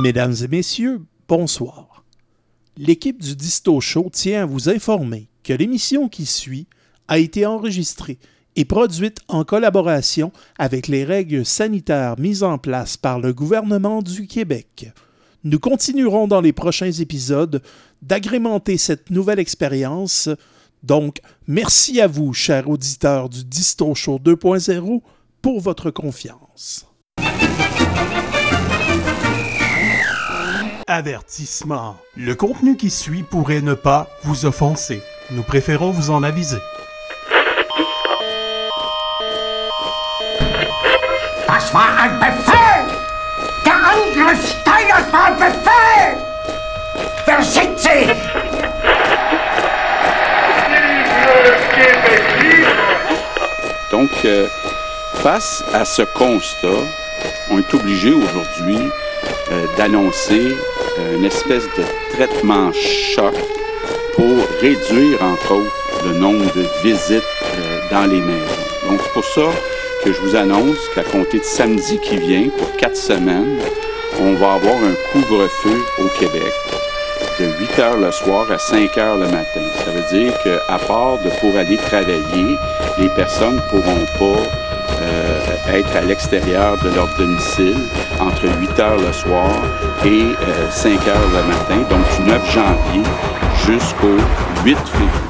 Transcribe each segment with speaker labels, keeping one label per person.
Speaker 1: Mesdames et messieurs, bonsoir. L'équipe du Disto Show tient à vous informer que l'émission qui suit a été enregistrée et produite en collaboration avec les règles sanitaires mises en place par le gouvernement du Québec. Nous continuerons dans les prochains épisodes d'agrémenter cette nouvelle expérience. Donc, merci à vous, chers auditeurs du Disto Show 2.0, pour votre confiance. Avertissement. Le contenu qui suit pourrait ne pas vous offenser. Nous préférons vous en aviser.
Speaker 2: Das war ein Befehl! Der Angriff Steiners war ein Befehl! Wer sind Sie?
Speaker 3: Donc, euh, face à ce constat, on est obligé aujourd'hui euh, d'annoncer une espèce de traitement choc pour réduire, entre autres, le nombre de visites euh, dans les maisons. Donc, c'est pour ça que je vous annonce qu'à compter de samedi qui vient, pour quatre semaines, on va avoir un couvre-feu au Québec de 8 heures le soir à 5 heures le matin. Ça veut dire qu'à part de pour aller travailler, les personnes ne pourront pas euh, être à l'extérieur de leur domicile entre 8 heures le soir et euh, 5 heures le matin, donc du 9 janvier jusqu'au 8 février.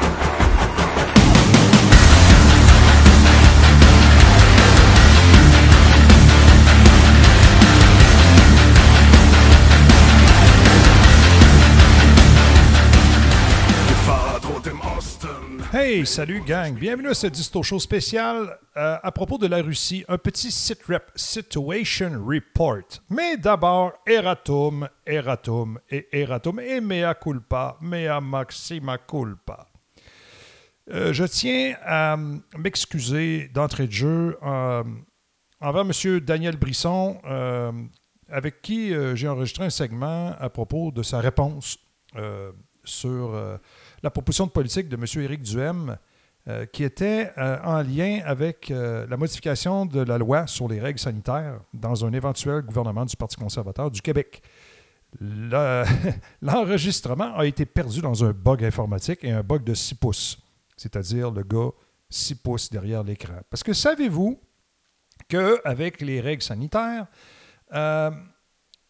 Speaker 4: Salut gang, bienvenue à ce Disto Show spécial euh, à propos de la Russie, un petit sitrep Situation Report. Mais d'abord, Eratum, Eratum et Eratum et mea culpa, mea maxima culpa. Euh, je tiens à m'excuser d'entrée de jeu euh, envers M. Daniel Brisson, euh, avec qui euh, j'ai enregistré un segment à propos de sa réponse euh, sur euh, la proposition de politique de M. Éric Duhem, euh, qui était euh, en lien avec la modification de la loi sur les règles sanitaires dans un éventuel gouvernement du Parti conservateur du Québec. Le- L'enregistrement a été perdu dans un bug informatique et un bug de 6 pouces, c'est-à-dire le gars 6 pouces derrière l'écran. Parce que savez-vous qu'avec les règles sanitaires,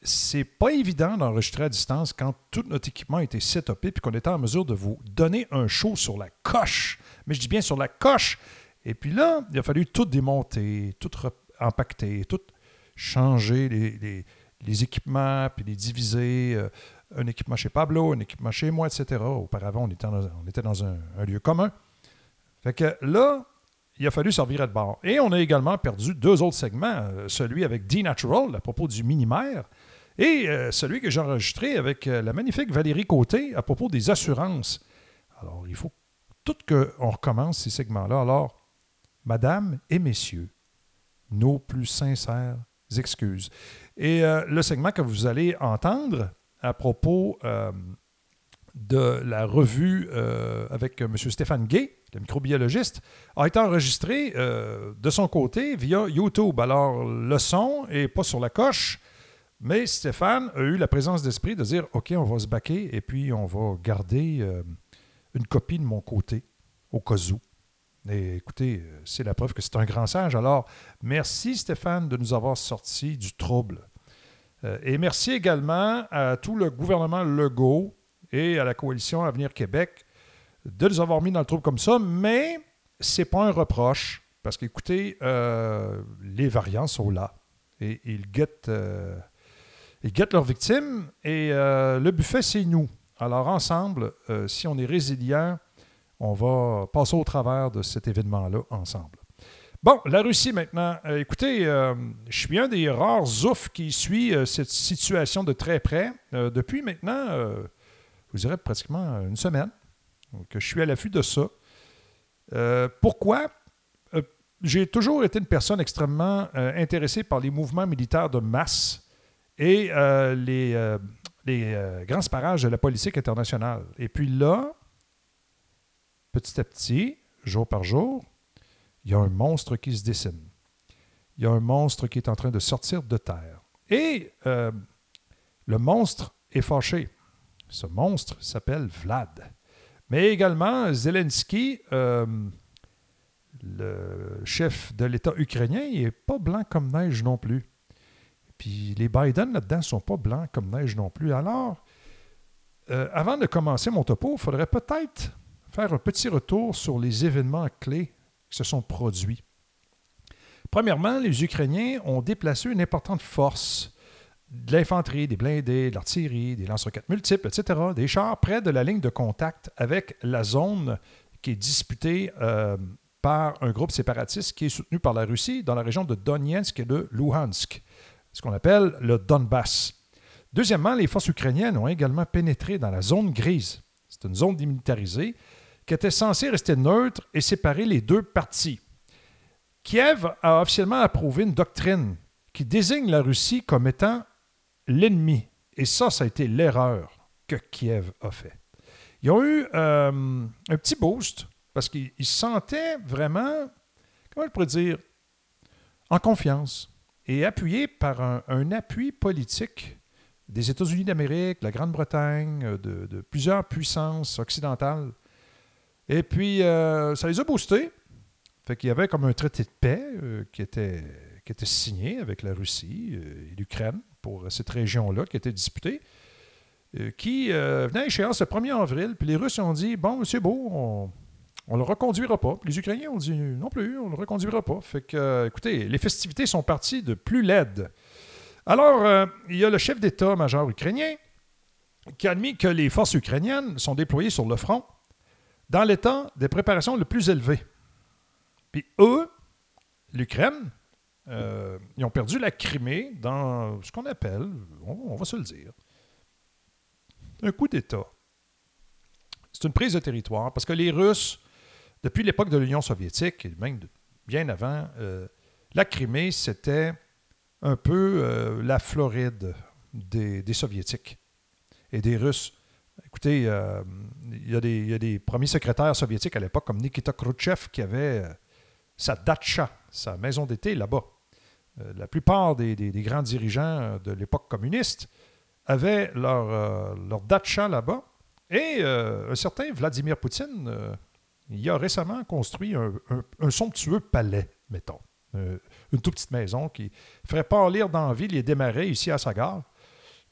Speaker 4: c'est pas évident d'enregistrer à distance quand tout notre équipement a été setupé puis qu'on était en mesure de vous donner un show sur la coche. Mais je dis bien sur la coche. Et puis là, il a fallu tout démonter, tout empaqueter, tout changer les, équipements, puis les diviser. euh, un équipement chez Pablo, un équipement chez moi, etc. Auparavant, on était dans, un, lieu commun. Fait que là, il a fallu servir de bord. Et on a également perdu deux autres segments, euh, celui avec D-Natural à propos du minimère et euh, celui que j'ai enregistré avec euh, la magnifique Valérie Côté à propos des assurances. Alors, il faut tout qu'on recommence ces segments-là. Alors, Madame et Messieurs, nos plus sincères excuses. Et euh, le segment que vous allez entendre à propos de la revue avec M. Stéphane Gay, le microbiologiste, a été enregistré de son côté via YouTube. Alors, le son n'est pas sur la coche, mais Stéphane a eu la présence d'esprit de dire OK, on va se baquer et puis on va garder euh, une copie de mon côté, au cas où. Et écoutez, euh, c'est la preuve que c'est un grand sage. Alors, merci Stéphane de nous avoir sorti du trouble. Euh, et merci également à tout le gouvernement Legault et à la coalition Avenir Québec de nous avoir mis dans le trouble comme ça, mais c'est pas un reproche, parce qu'écoutez, euh, les variants sont là et ils guettent, ils guettent leurs victimes et euh, le buffet, c'est nous. Alors ensemble, euh, si on est résilient, on va passer au travers de cet événement-là ensemble. Bon, la Russie maintenant. Euh, écoutez, je suis un des rares oufs qui suit cette situation de très près depuis maintenant, je vous dirais pratiquement une semaine, que je suis à l'affût de ça. Pourquoi? J'ai toujours été une personne extrêmement intéressée par les mouvements militaires de masse et euh, les, euh, euh, grands parages de la politique internationale. Et puis là, petit à petit, jour par jour, il y a un monstre qui se dessine. Il y a un monstre qui est en train de sortir de terre. Et Le monstre est fâché. Ce monstre s'appelle Vlad. Mais également, Zelensky, le chef de l'État ukrainien, il n'est pas blanc comme neige non plus. Puis les Biden là-dedans ne sont pas blancs comme neige non plus. Alors, euh, avant de commencer mon topo, il faudrait peut-être faire un petit retour sur les événements clés qui se sont produits. Premièrement, les Ukrainiens ont déplacé une importante force de l'infanterie, des blindés, de l'artillerie, des lance-roquettes multiples, etc., des chars près de la ligne de contact avec la zone qui est disputée euh, par un groupe séparatiste qui est soutenu par la Russie dans la région de Donetsk et de Luhansk, ce qu'on appelle le Donbass. Deuxièmement, les forces ukrainiennes ont également pénétré dans la zone grise. C'est une zone démilitarisée qui était censée rester neutre et séparer les deux parties. Kiev a officiellement approuvé une doctrine qui désigne la Russie comme étant l'ennemi. Et ça, ça a été l'erreur que Kiev a fait. Ils ont eu euh, un petit boost parce qu'ils se sentaient vraiment, comment je pourrais dire, en confiance et appuyés par un, appui politique des États-Unis d'Amérique, de la Grande-Bretagne, de, plusieurs puissances occidentales. Et puis, euh, ça les a boostés. Fait qu'il y avait comme un traité de paix euh, qui, était, qui était signé avec la Russie et l'Ukraine pour cette région-là qui était disputée, euh, qui euh, venait à échéance le 1er avril. Puis les Russes ont dit Bon, c'est beau, on ne le reconduira pas. Les Ukrainiens ont dit Non plus, on ne le reconduira pas. Fait que, euh, écoutez, les festivités sont parties de plus laides. Alors, il y a le chef d'État-major ukrainien qui a admis que les forces ukrainiennes sont déployées sur le front dans l'état des préparations le plus élevé. Puis eux, l'Ukraine, euh, ils ont perdu la Crimée dans ce qu'on appelle, on, va se le dire, un coup d'État. C'est une prise de territoire parce que les Russes, depuis l'époque de l'Union soviétique, et même bien avant, euh, la Crimée, c'était un peu euh, la Floride des, Soviétiques et des Russes. Écoutez, il y, a des premiers secrétaires soviétiques à l'époque, comme Nikita Khrouchtchev, qui avait sa datcha, sa maison d'été là-bas. Euh, la plupart des, grands dirigeants de l'époque communiste avaient leur, euh, leur datcha là-bas. Et euh, un certain Vladimir Poutine, il a récemment construit un, somptueux palais, mettons. une toute petite maison qui ferait pâlir d'envie les démarrais ici à sa gare.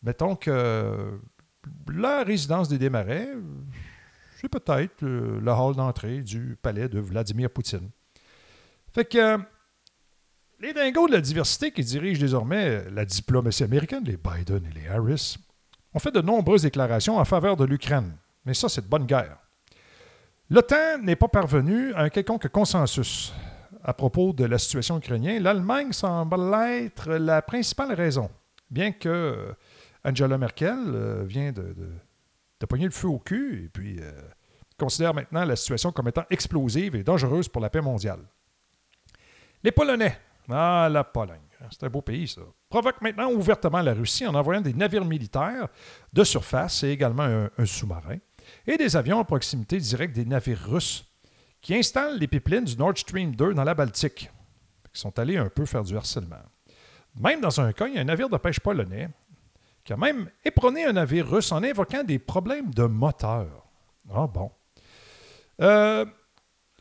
Speaker 4: Mettons que la résidence des démarrais, c'est peut-être le hall d'entrée du palais de Vladimir Poutine. Fait que les dingos de la diversité qui dirigent désormais la diplomatie américaine, les Biden et les Harris, ont fait de nombreuses déclarations en faveur de l'Ukraine. Mais ça, c'est de bonne guerre. L'OTAN n'est pas parvenu à un quelconque consensus à propos de la situation ukrainienne. L'Allemagne semble être la principale raison, bien que euh, Angela Merkel euh, vient de, de, pogner le feu au cul et puis euh, considère maintenant la situation comme étant explosive et dangereuse pour la paix mondiale. Les Polonais ah, la Pologne. C'est un beau pays, ça. Provoque maintenant ouvertement la Russie en envoyant des navires militaires de surface et également un, sous-marin et des avions à proximité directe des navires russes qui installent les pipelines du Nord Stream 2 dans la Baltique. Ils sont allés un peu faire du harcèlement. Même dans un cas, il y a un navire de pêche polonais qui a même éperonné un navire russe en invoquant des problèmes de moteur. Ah bon. Euh,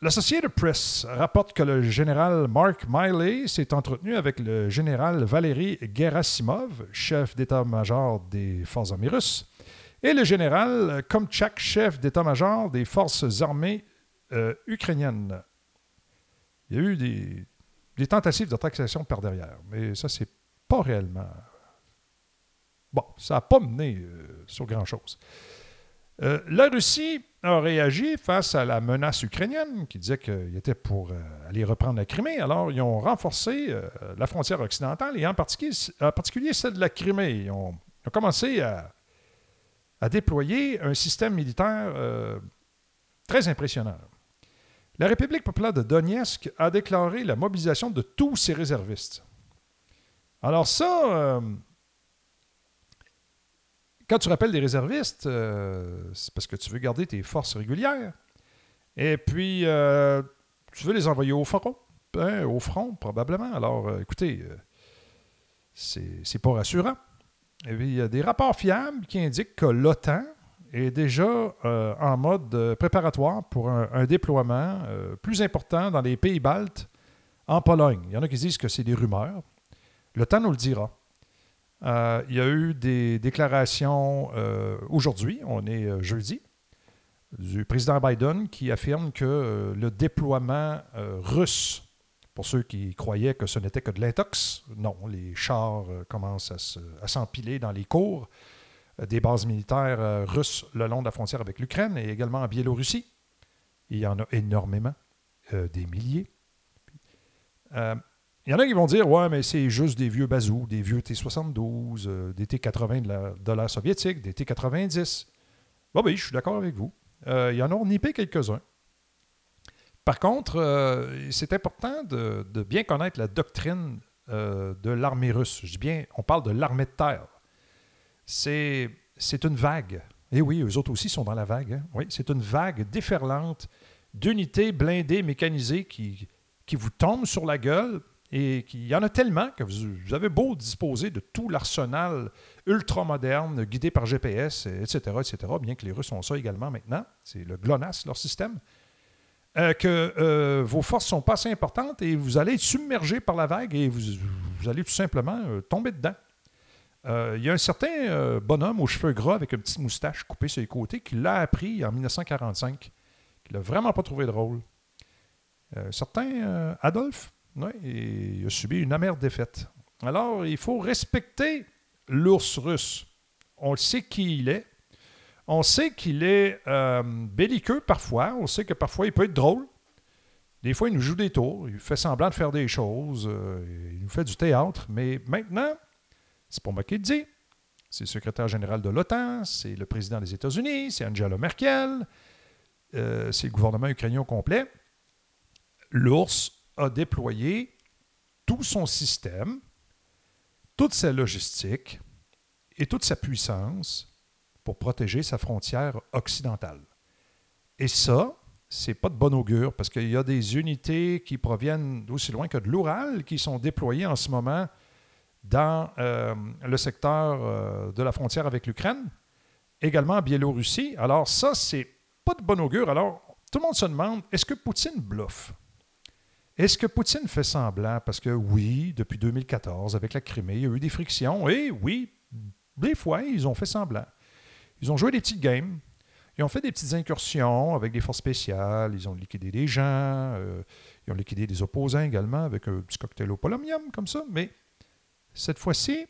Speaker 4: L'Associated Press rapporte que le général Mark Miley s'est entretenu avec le général Valery Gerasimov, chef d'état-major des forces armées russes, et le général Komchak, chef d'état-major des forces armées euh, ukrainiennes. Il y a eu des, tentatives de taxation par derrière, mais ça, c'est pas réellement. Bon, ça n'a pas mené euh, sur grand-chose. Euh, la Russie a réagi face à la menace ukrainienne qui disait qu'il était pour aller reprendre la Crimée. Alors, ils ont renforcé la frontière occidentale et en particulier, celle de la Crimée. Ils ont, commencé à, déployer un système militaire très impressionnant. La République populaire de Donetsk a déclaré la mobilisation de tous ses réservistes. Alors ça, quand tu rappelles des réservistes, euh, c'est parce que tu veux garder tes forces régulières. Et puis, euh, tu veux les envoyer au front, au front probablement. Alors, euh, écoutez, c'est pas rassurant. Eh il y a des rapports fiables qui indiquent que l'OTAN est déjà euh, en mode euh, préparatoire pour un, déploiement euh, plus important dans les pays baltes en Pologne. Il y en a qui disent que c'est des rumeurs. Temps nous le dira. Il y a eu des déclarations aujourd'hui, on est jeudi, du président Biden qui affirme que le déploiement russe, pour ceux qui croyaient que ce n'était que de l'intox, non, les chars euh, commencent à se- à s'empiler dans les cours euh, des bases militaires euh, russes le long de la frontière avec l'Ukraine et également en Biélorussie. Il y en a énormément, des milliers. Il y en a qui vont dire Ouais, mais c'est juste des vieux bazous, des vieux T-72, euh, des T-80 de la- de l'ère soviétique, des T-90. Bon, oui, je suis d'accord avec vous. Il y en a nippé quelques-uns. Par contre, euh, c'est important de, bien connaître la doctrine euh, de l'armée russe. Je dis bien, on parle de l'armée de terre. C'est une vague. Et oui, eux autres aussi sont dans la vague. hein. Oui, c'est une vague déferlante d'unités blindées, mécanisées qui, vous tombent sur la gueule et qu'il y en a tellement que vous, vous avez beau disposer de tout l'arsenal ultra-moderne, guidé par GPS, etc., etc., bien que les Russes ont ça également maintenant. C'est le GLONASS, leur système. Euh, que euh, vos forces sont pas assez importantes et vous allez être submergé par la vague et vous, allez tout simplement euh, tomber dedans. Il y a un certain bonhomme aux cheveux gras avec une petite moustache coupée sur les côtés qui l'a appris en 1945, qui l'a vraiment pas trouvé drôle. Euh, certain Adolphe, ouais, il a subi une amère défaite. Alors, il faut respecter l'ours russe. On le sait qui il est. On sait qu'il est euh, belliqueux parfois. On sait que parfois il peut être drôle. Des fois, il nous joue des tours. Il fait semblant de faire des choses. euh, il nous fait du théâtre. Mais maintenant, c'est pas moi qui le dis. C'est le secrétaire général de l'OTAN, c'est le président des États-Unis, c'est Angela Merkel, euh, c'est le gouvernement ukrainien au complet. L'ours a déployé tout son système, toute sa logistique et toute sa puissance pour protéger sa frontière occidentale. Et ça, c'est pas de bon augure parce qu'il y a des unités qui proviennent d'aussi loin que de l'Oural qui sont déployées en ce moment dans euh, le secteur euh, de la frontière avec l'Ukraine, également en Biélorussie. Alors ça, c'est pas de bon augure. Alors, tout le monde se demande, est-ce que Poutine bluffe? Est-ce que Poutine fait semblant? Parce que oui, depuis 2014, avec la Crimée, il y a eu des frictions. Et oui, des fois, ils ont fait semblant. Ils ont joué des petites games. Ils ont fait des petites incursions avec des forces spéciales. Ils ont liquidé des gens. euh, ils ont liquidé des opposants également avec un petit cocktail au polonium, comme ça. Mais cette fois-ci,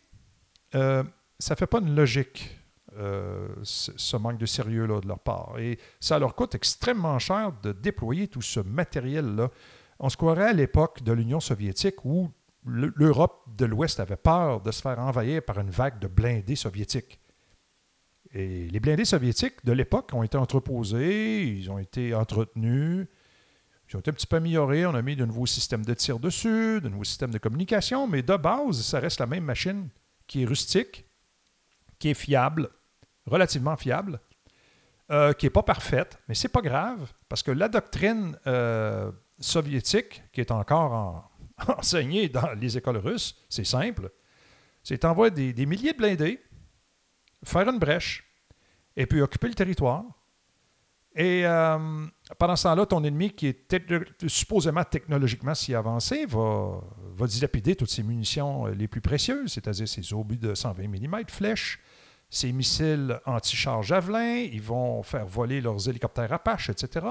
Speaker 4: euh, ça ne fait pas une logique, euh, ce, manque de sérieux-là de leur part. Et ça leur coûte extrêmement cher de déployer tout ce matériel-là. On se croirait à l'époque de l'Union soviétique où le- l'Europe de l'Ouest avait peur de se faire envahir par une vague de blindés soviétiques. Les blindés soviétiques de l'époque ont été entreposés, ils ont été entretenus, ils ont été un petit peu améliorés. On a mis de nouveaux systèmes de tir dessus, de nouveaux systèmes de communication, mais de base, ça reste la même machine qui est rustique, qui est fiable, relativement fiable, euh, qui n'est pas parfaite, mais c'est pas grave, parce que la doctrine euh, soviétique, qui est encore en- enseignée dans les écoles russes, c'est simple. C'est envoyer des milliers de blindés, faire une brèche, et puis occuper le territoire. Et euh, pendant ce temps-là, ton ennemi, qui est techno- supposément technologiquement si avancé, va, va dilapider toutes ses munitions euh, les plus précieuses, c'est-à-dire ses obus de 120 mm flèches, ses missiles anti-char Javelin, ils vont faire voler leurs hélicoptères Apache, etc.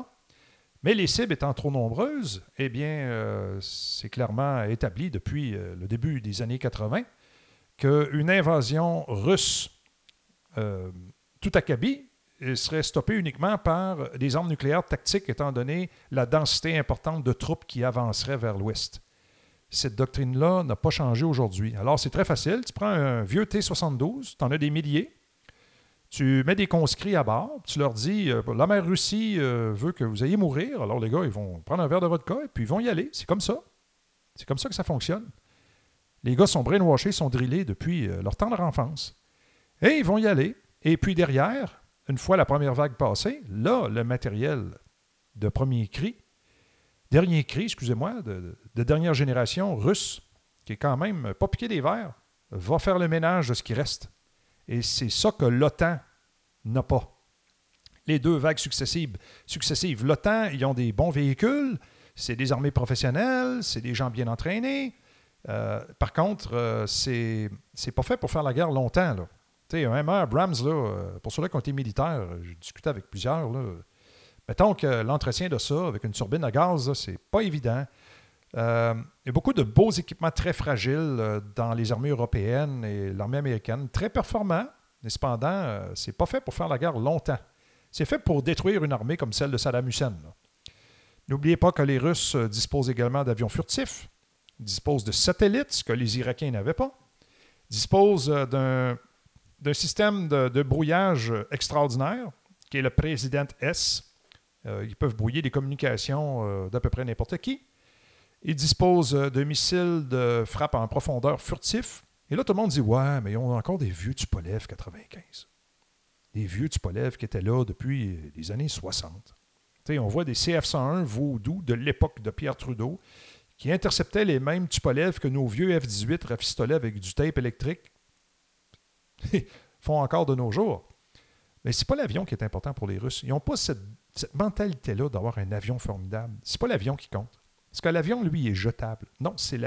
Speaker 4: Mais les cibles étant trop nombreuses, eh bien, euh, c'est clairement établi depuis euh, le début des années 80 qu'une invasion russe euh, tout acabit serait stoppée uniquement par des armes nucléaires tactiques, étant donné la densité importante de troupes qui avanceraient vers l'ouest. Cette doctrine-là n'a pas changé aujourd'hui. Alors, c'est très facile. Tu prends un vieux T-72, tu en as des milliers, tu mets des conscrits à bord, tu leur dis euh, la mère Russie euh, veut que vous ayez mourir. Alors, les gars, ils vont prendre un verre de vodka et puis ils vont y aller. C'est comme ça. C'est comme ça que ça fonctionne. Les gars sont brainwashés, sont drillés depuis leur tendre enfance. Et ils vont y aller. Et puis derrière, une fois la première vague passée, là, le matériel de premier cri, dernier cri, excusez-moi, de, de dernière génération russe, qui est quand même pas piqué des verres, va faire le ménage de ce qui reste. Et c'est ça que l'OTAN n'a pas. Les deux vagues successives. L'OTAN, ils ont des bons véhicules, c'est des armées professionnelles, c'est des gens bien entraînés. Euh, par contre, euh, c'est pas fait pour faire la guerre longtemps. Là. Tu sais, un MR Abrams, là, euh, pour ceux-là qui ont été militaires, j'ai discuté avec plusieurs. Là, mettons que l'entretien de ça avec une turbine à gaz, c'est pas évident. Euh, il y a beaucoup de beaux équipements très fragiles euh, dans les armées européennes et l'armée américaine, très performants, mais cependant, euh, c'est pas fait pour faire la guerre longtemps. C'est fait pour détruire une armée comme celle de Saddam Hussein. N'oubliez pas que les Russes euh, disposent également d'avions furtifs, disposent de satellites, ce que les Irakiens n'avaient pas, disposent euh, d'un d'un système de, brouillage extraordinaire, qui est le Président S. Euh, ils peuvent brouiller des communications euh, d'à peu près n'importe qui. Ils disposent euh, de missiles de frappe en profondeur furtifs. Et là, tout le monde dit Ouais, mais ils ont encore des vieux Tupolev 95. Des vieux Tupolev qui étaient là depuis les années 60. Tu sais, on voit des CF-101 Voodoo de l'époque de Pierre Trudeau qui interceptaient les mêmes Tupolev que nos vieux F-18 rafistolés avec du tape électrique font encore de nos jours. Mais c'est pas l'avion qui est important pour les Russes. Ils n'ont pas cette, mentalité-là d'avoir un avion formidable. C'est pas l'avion qui compte. Parce que l'avion, lui, est jetable. Non, c'est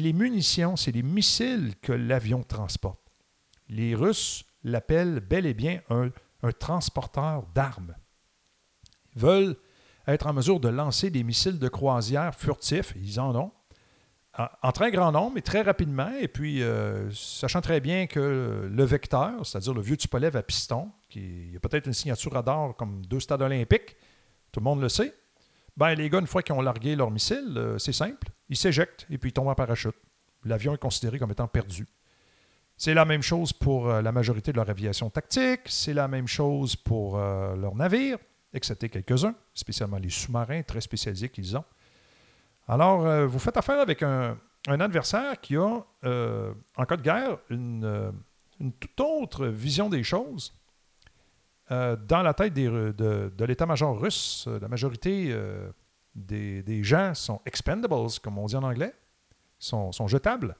Speaker 4: les munitions, c'est les missiles que l'avion transporte. Les Russes l'appellent bel et bien un, un transporteur d'armes. Ils veulent être en mesure de lancer des missiles de croisière furtifs, ils en ont, en, très grand nombre et très rapidement, et puis euh, sachant très bien que le vecteur, c'est-à-dire le vieux Tupolev à piston, qui a peut-être une signature radar comme deux stades olympiques, tout le monde le sait, ben les gars, une fois qu'ils ont largué leur missile, euh, c'est simple, ils s'éjectent et puis ils tombent en parachute. L'avion est considéré comme étant perdu. C'est la même chose pour euh, la majorité de leur aviation tactique, c'est la même chose pour leurs navires, excepté quelques-uns, spécialement les sous-marins très spécialisés qu'ils ont. Alors, euh, vous faites affaire avec un, adversaire qui a, euh, en cas de guerre, une, euh, une toute autre vision des choses. Dans la tête de, l'état-major russe, la majorité des, gens sont expendables, comme on dit en anglais, sont, jetables,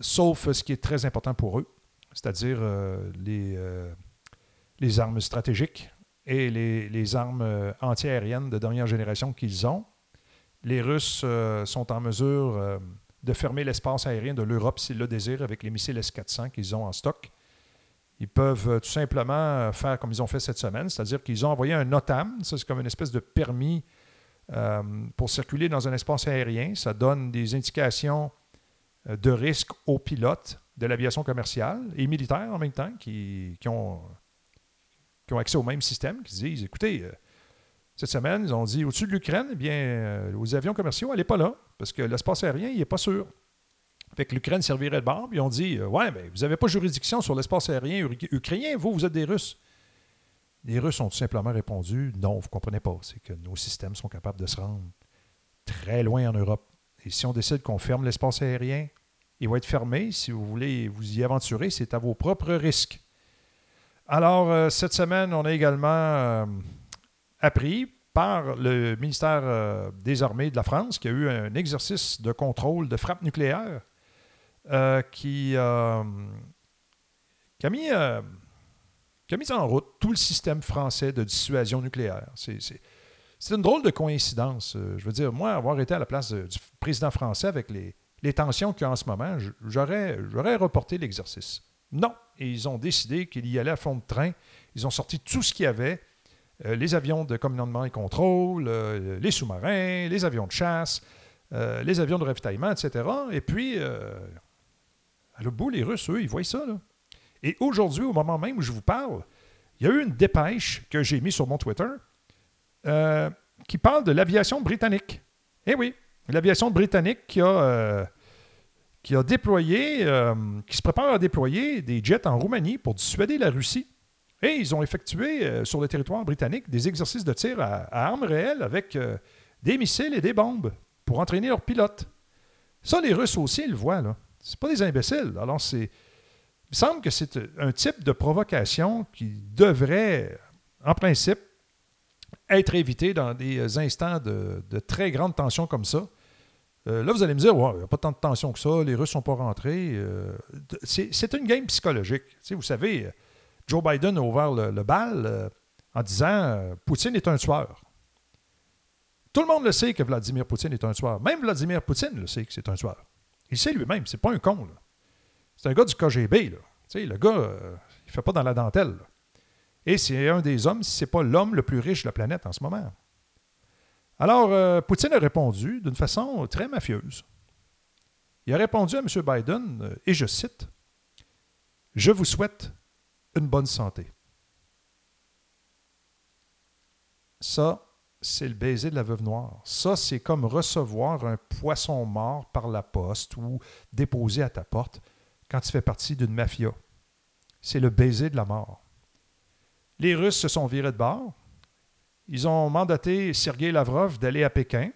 Speaker 4: sauf ce qui est très important pour eux, c'est-à-dire les, armes stratégiques et les, les armes antiaériennes de dernière génération qu'ils ont. Les Russes euh, sont en mesure euh, de fermer l'espace aérien de l'Europe s'ils le désirent avec les missiles S-400 qu'ils ont en stock. Ils peuvent euh, tout simplement faire comme ils ont fait cette semaine, c'est-à-dire qu'ils ont envoyé un NOTAM, ça c'est comme une espèce de permis pour circuler dans un espace aérien. Ça donne des indications de risque aux pilotes de l'aviation commerciale et militaire en même temps qui, ont, qui ont accès au même système, qui disent écoutez, cette semaine, ils ont dit au-dessus de l'Ukraine, eh bien, euh, aux avions commerciaux, elle n'est pas là, parce que l'espace aérien, il n'est pas sûr. Fait que l'Ukraine servirait de barbe. Ils ont dit euh, Ouais, mais vous n'avez pas juridiction sur l'espace aérien ukrainien, vous, vous êtes des Russes. Les Russes ont tout simplement répondu Non, vous ne comprenez pas. C'est que nos systèmes sont capables de se rendre très loin en Europe. Et si on décide qu'on ferme l'espace aérien, il va être fermé. Si vous voulez vous y aventurer, c'est à vos propres risques. Alors, euh, cette semaine, on a également euh, appris par le ministère euh, des Armées de la France qu'il y a eu un exercice de contrôle de frappe nucléaire euh, qui, euh, qui a mis, a mis en route tout le système français de dissuasion nucléaire. C'est, une drôle de coïncidence. Je veux dire, moi, avoir été à la place du président français avec les, les tensions qu'il y a en ce moment, j'aurais reporté l'exercice. Non. Et ils ont décidé qu'il y allait à fond de train. Ils ont sorti tout ce qu'il y avait. Euh, les avions de commandement et contrôle, euh, les sous-marins, les avions de chasse, euh, les avions de ravitaillement, etc. Et puis, à le bout, les Russes, eux, ils voient ça. Et aujourd'hui, au moment même où je vous parle, il y a eu une dépêche que j'ai mise sur mon Twitter qui parle de l'aviation britannique. Eh oui, l'aviation britannique qui a, déployé, qui se prépare à déployer des jets en Roumanie pour dissuader la Russie. Et ils ont effectué euh, sur le territoire britannique des exercices de tir à, armes réelles avec euh, des missiles et des bombes pour entraîner leurs pilotes. Ça, les Russes aussi, ils le voient. Là. C'est pas des imbéciles. Alors. Il me semble que c'est un type de provocation qui devrait, en principe, être évité dans des instants de, très grande tension comme ça. Euh, là, vous allez me dire, il n'y a pas tant de tension que ça, les Russes ne sont pas rentrés. Euh, c'est une game psychologique. Vous savez, Joe Biden a ouvert le, bal euh, en disant euh, Poutine est un tueur. Tout le monde le sait que Vladimir Poutine est un tueur. Même Vladimir Poutine le sait que c'est un tueur. Il sait lui-même, c'est pas un con. C'est un gars du KGB. Là. Tu sais, le gars, euh, il fait pas dans la dentelle. Et c'est un des hommes, si c'est pas l'homme le plus riche de la planète en ce moment. Alors, euh, Poutine a répondu d'une façon très mafieuse. Il a répondu à M. Biden, et je cite, Je vous souhaite une bonne santé. Ça, c'est le baiser de la veuve noire. Ça, c'est comme recevoir un poisson mort par la poste ou déposé à ta porte quand tu fais partie d'une mafia. C'est le baiser de la mort. Les Russes se sont virés de bord. Ils ont mandaté Sergei Lavrov d'aller à Pékin.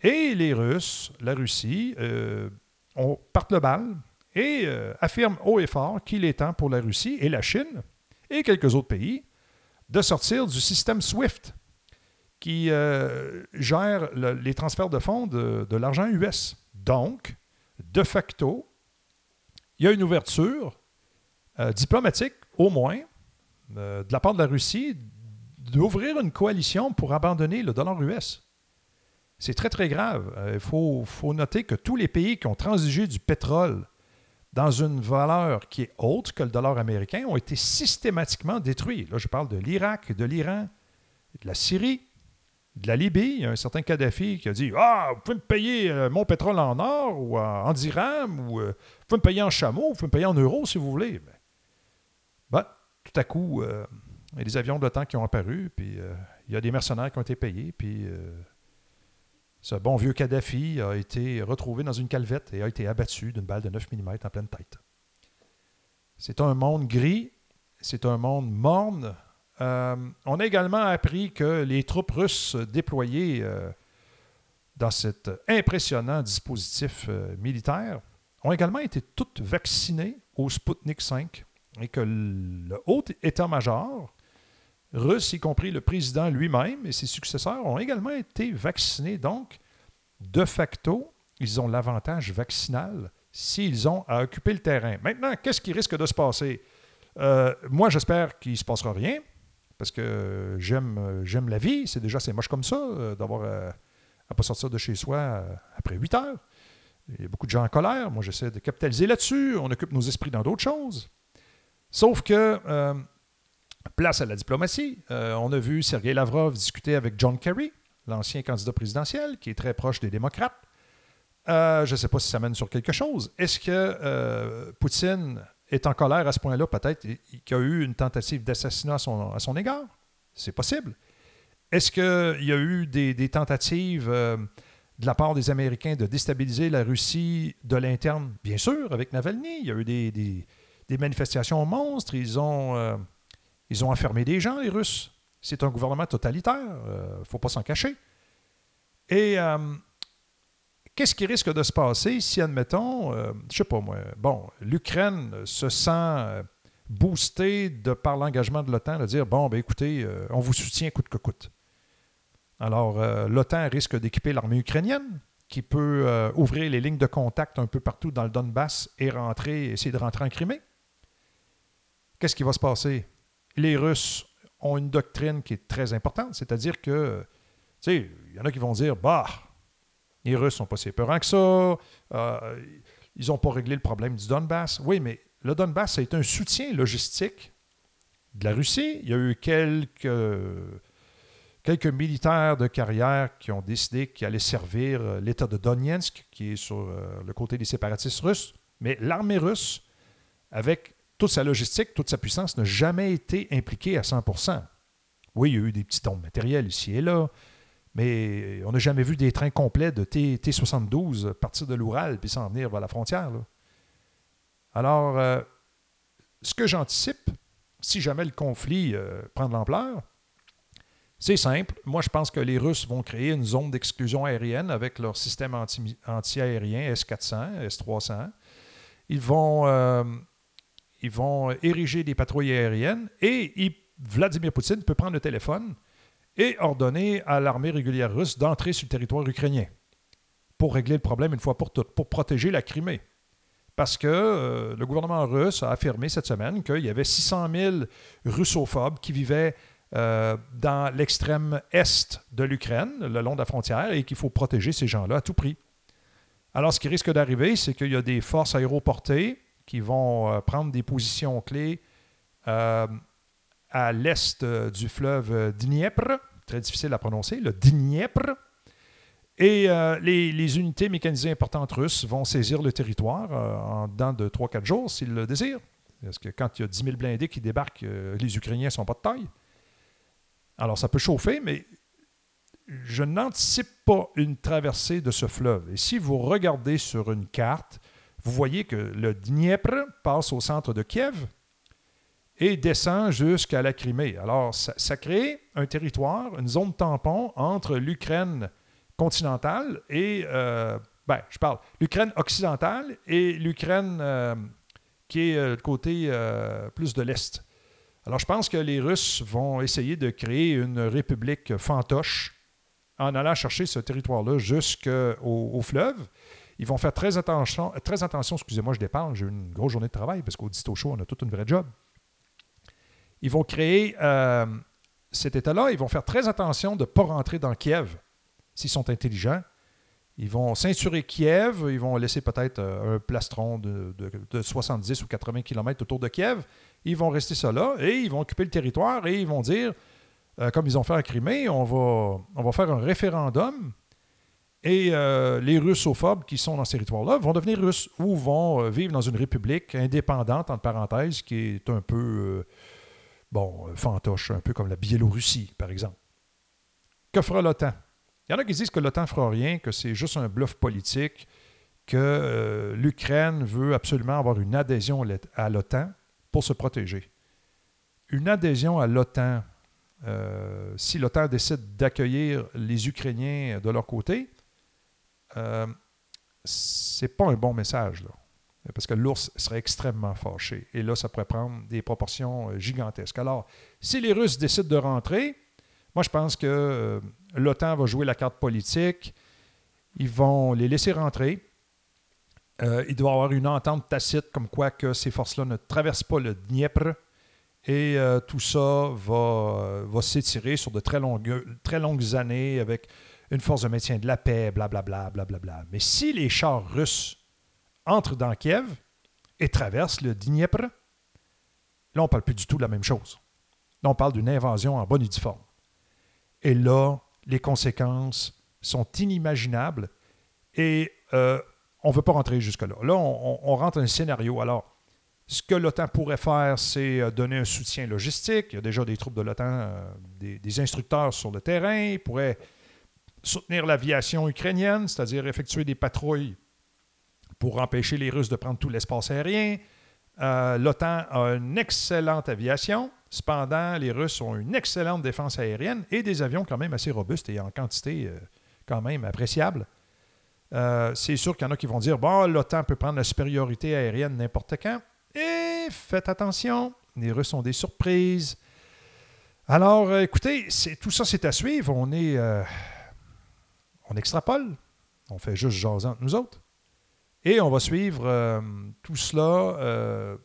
Speaker 4: Et les Russes, la Russie, euh, partent le bal et euh, affirment haut et fort qu'il est temps pour la Russie et la Chine et quelques autres pays de sortir du système SWIFT qui euh, gère le- les transferts de fonds de, l'argent US. Donc, de facto, il y a une ouverture euh, diplomatique, au moins, de la part de la Russie, d'ouvrir une coalition pour abandonner le dollar US. C'est très, très grave. Il faut, faut noter que tous les pays qui ont transigé du pétrole dans une valeur qui est haute que le dollar américain ont été systématiquement détruits. Là, je parle de l'Irak, de l'Iran, de la Syrie, de la Libye. Il y a un certain Kadhafi qui a dit Ah, vous pouvez me payer euh, mon pétrole en or ou en, dirham, ou euh, vous pouvez me payer en chameau, vous pouvez me payer en euros si vous voulez. Ben, tout à coup, euh, il y a des avions de l'OTAN qui ont apparu, puis il y a des mercenaires qui ont été payés, puis ce bon vieux Kadhafi a été retrouvé dans une calvette et a été abattu d'une balle de 9 mm en pleine tête. C'est un monde gris, c'est un monde morne. Euh, on a également appris que les troupes russes déployées euh, dans cet impressionnant dispositif euh, militaire ont également été toutes vaccinées au Sputnik 5 et que le haut état-major russe, y compris le président lui-même et ses successeurs, ont également été vaccinés. Donc, de facto, ils ont l'avantage vaccinal s'ils ont à occuper le terrain. Maintenant, qu'est-ce qui risque de se passer? Euh, moi, j'espère qu'il ne se passera rien, parce que j'aime, euh, la vie. C'est déjà c'est moche comme ça, euh, d'avoir à ne pas sortir de chez soi après 8 heures. Il y a beaucoup de gens en colère. Moi, j'essaie de capitaliser là-dessus. On occupe nos esprits dans d'autres choses. Sauf que, place à la diplomatie, euh, on a vu Sergei Lavrov discuter avec John Kerry, l'ancien candidat présidentiel, qui est très proche des démocrates. Euh, je ne sais pas si ça mène sur quelque chose. Est-ce que euh, Poutine est en colère à ce point-là, peut-être, qu'il y a eu une tentative d'assassinat à son, égard? C'est possible. Est-ce qu'il y a eu des, tentatives de la part des Américains de déstabiliser la Russie de l'interne? Bien sûr, avec Navalny. Il y a eu des, manifestations monstres. Ils ont, ils ont enfermé des gens, les Russes. C'est un gouvernement totalitaire. Il ne faut pas s'en cacher. Et euh, qu'est-ce qui risque de se passer si, admettons, euh, je sais pas moi, bon, l'Ukraine se sent euh, boostée de par l'engagement de l'OTAN de dire bon, ben écoutez, euh, on vous soutient coûte que coûte. Alors, euh, l'OTAN risque d'équiper l'armée ukrainienne qui peut euh, ouvrir les lignes de contact un peu partout dans le Donbass et rentrer, essayer de rentrer en Crimée. Qu'est-ce qui va se passer? Les Russes ont une doctrine qui est très importante, c'est-à-dire que, tu sais, il y en a qui vont dire, bah, les Russes sont pas si épeurants que ça, euh, ils n'ont pas réglé le problème du Donbass. Oui, mais le Donbass, a été un soutien logistique de la Russie. Il y a eu quelques, quelques militaires de carrière qui ont décidé qu'ils allaient servir euh, l'État de Donetsk, qui est sur euh, le côté des séparatistes russes. Mais l'armée russe, avec toute sa logistique, toute sa puissance, n'a jamais été impliquée à 100% Oui, il y a eu des petits tombes matériels ici et là, mais on n'a jamais vu des trains complets de T, T-72 partir de l'Oural puis s'en venir vers la frontière. Alors, euh, ce que j'anticipe, si jamais le conflit euh, prend de l'ampleur, c'est simple. Moi, je pense que les Russes vont créer une zone d'exclusion aérienne avec leur système anti- anti-aérien S-400, S-300. Ils vont, euh, ils vont ériger des patrouilles aériennes et Vladimir Poutine peut prendre le téléphone et ordonner à l'armée régulière russe d'entrer sur le territoire ukrainien. pour régler le problème une fois pour toutes, pour protéger la Crimée. Parce que euh, le gouvernement russe a affirmé cette semaine qu'il y avait 600 000 russophobes qui vivaient euh, dans l'extrême est de l'Ukraine, le long de la frontière, et qu'il faut protéger ces gens-là à tout prix. Alors, ce qui risque d'arriver, c'est qu'il y a des forces aéroportées qui vont euh, prendre des positions clés euh, à l'est euh, du fleuve Dniepr, très difficile à prononcer, le Dniepr. Et les, unités mécanisées importantes russes vont saisir le territoire en dedans de 3-4 jours s'ils le désirent. Parce que quand il y a 10 000 blindés qui débarquent, les Ukrainiens ne sont pas de taille. Alors ça peut chauffer, mais je n'anticipe pas une traversée de ce fleuve. Et si vous regardez sur une carte, vous voyez que le Dniepr passe au centre de Kiev et descend jusqu'à la Crimée. Alors, ça, crée un territoire, une zone tampon entre l'Ukraine continentale et, euh, ben, je parle, l'Ukraine occidentale et l'Ukraine euh, qui est euh, côté euh, plus de l'Est. Alors, je pense que les Russes vont essayer de créer une république fantoche en allant chercher ce territoire-là jusqu'au au fleuve. Ils vont faire très attention, très attention excusez-moi, je déparle, j'ai eu une grosse journée de travail parce qu'au Disto Show, on a toute une vraie job. Ils vont créer euh, cet État-là, ils vont faire très attention de ne pas rentrer dans Kiev s'ils sont intelligents. Ils vont ceinturer Kiev, ils vont laisser peut-être euh, un plastron de, de- de 70 ou 80 km autour de Kiev. Ils vont rester ça là et ils vont occuper le territoire et ils vont dire, euh, comme ils ont fait à Crimée, on va, on va faire un référendum et euh, les russophobes qui sont dans ce territoire-là vont devenir russes ou vont euh, vivre dans une république indépendante, entre parenthèses, qui est un peu, euh, bon, fantoche, un peu comme la Biélorussie, par exemple. Que fera l'OTAN? Il y en a qui disent que l'OTAN fera rien, que c'est juste un bluff politique, que l'Ukraine veut absolument avoir une adhésion à l'OTAN pour se protéger. Une adhésion à l'OTAN, si l'OTAN décide d'accueillir les Ukrainiens de leur côté, euh, c'est pas un bon message, là. Parce que l'ours serait extrêmement fâché. Et là, ça pourrait prendre des proportions euh, gigantesques. Alors, si les Russes décident de rentrer, moi, je pense que euh, l'OTAN va jouer la carte politique. Ils vont les laisser rentrer. Euh, il doit y avoir une entente tacite comme quoi que ces forces-là ne traversent pas le Dniepr. Et tout ça va, s'étirer sur de très longues années avec une force de maintien de la paix, blablabla, blablabla. Mais si les chars russes entrent dans Kiev et traversent le Dniepr, là, on ne parle plus du tout de la même chose. Là, on parle d'une invasion en bonne et due forme. Et là, les conséquences sont inimaginables et euh, on ne veut pas rentrer jusque-là. Là, on rentre dans un scénario. Alors, ce que l'OTAN pourrait faire, c'est euh, donner un soutien logistique. Il y a déjà des troupes de l'OTAN, euh, des, des instructeurs sur le terrain. Ils pourraient soutenir l'aviation ukrainienne, c'est-à-dire effectuer des patrouilles pour empêcher les Russes de prendre tout l'espace aérien. Euh, L'OTAN a une excellente aviation. Cependant, les Russes ont une excellente défense aérienne et des avions quand même assez robustes et en quantité euh, quand même appréciable. Euh, c'est sûr qu'il y en a qui vont dire bon, l'OTAN peut prendre la supériorité aérienne n'importe quand. Et faites attention, les Russes ont des surprises. Alors, écoutez, tout ça, c'est à suivre. On est. on extrapole. On fait juste jaser entre nous autres. Et on va suivre euh, tout cela euh,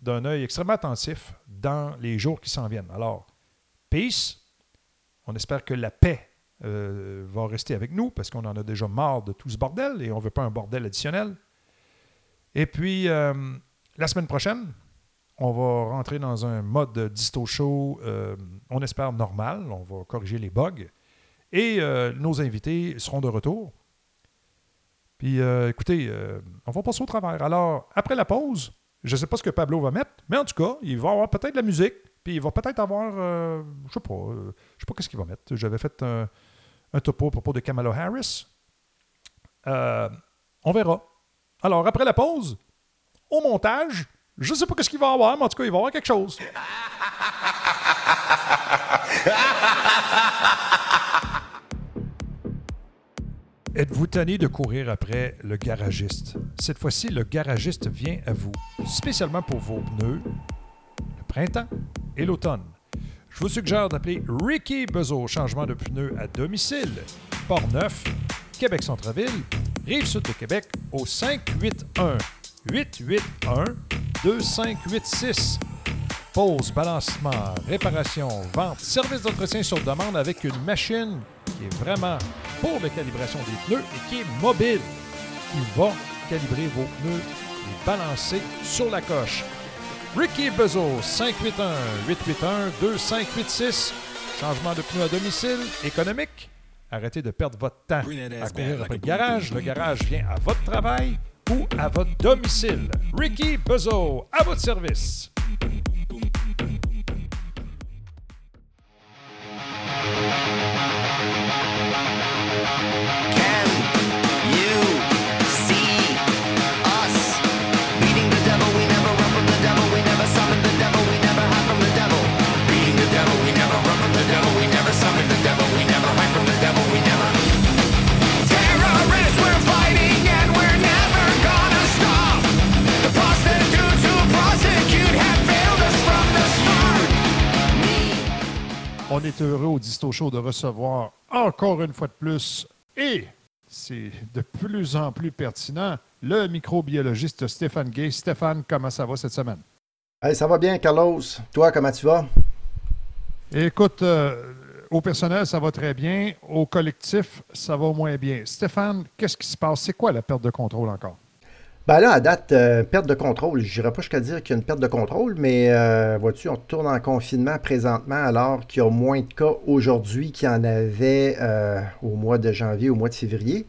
Speaker 4: d'un œil extrêmement attentif dans les jours qui s'en viennent. Alors, peace. On espère que la paix euh, va rester avec nous parce qu'on en a déjà marre de tout ce bordel et on ne veut pas un bordel additionnel. Et puis, la semaine prochaine, on va rentrer dans un mode disto show, on espère normal. On va corriger les bugs. Et euh, nos invités seront de retour. Puis, euh, écoutez, euh, on va passer au travers. Alors, après la pause, je ne sais pas ce que Pablo va mettre, mais en tout cas, il va avoir peut-être de la musique, puis il va peut-être avoir, je sais pas, je sais pas qu'est-ce qu'il va mettre. J'avais fait un, un topo à propos de Kamala Harris. On verra. Alors, après la pause, au montage, je ne sais pas qu'est-ce qu'il va avoir, mais en tout cas, il va avoir quelque chose. Êtes-vous tanné de courir après le garagiste? Cette fois-ci, le garagiste vient à vous, spécialement pour vos pneus, le printemps et l'automne. Je vous suggère d'appeler Ricky Bezo, changement de pneus à domicile, Port-Neuf, Québec-Centreville rive sud de Québec, au 581 881 2586. Pause, balancement, réparation, vente, service d'entretien sur demande avec une machine qui est vraiment pour la calibration des pneus et qui est mobile, qui va calibrer vos pneus et balancer sur la coche. Ricky Bezo, 581-881-2586. Changement de pneus à domicile, économique. Arrêtez de perdre votre temps à courir après le garage. Le garage vient à votre travail ou à votre domicile. Ricky Bezo, à votre service. Est heureux au Disto Show de recevoir encore une fois de plus et c'est de plus en plus pertinent le microbiologiste Stéphane Gay. Stéphane, comment ça va cette semaine?
Speaker 5: Hey, ça va bien, Carlos. Toi, comment tu vas?
Speaker 4: Écoute, euh, au personnel, ça va très bien. Au collectif, ça va moins bien. Stéphane, qu'est-ce qui se passe? C'est quoi la perte de contrôle encore?
Speaker 5: Ben là, à date, euh, perte de contrôle. Je n'irai pas jusqu'à dire qu'il y a une perte de contrôle, mais euh, vois-tu, on tourne en confinement présentement alors qu'il y a moins de cas aujourd'hui qu'il y en avait euh, au mois de janvier, au mois de février.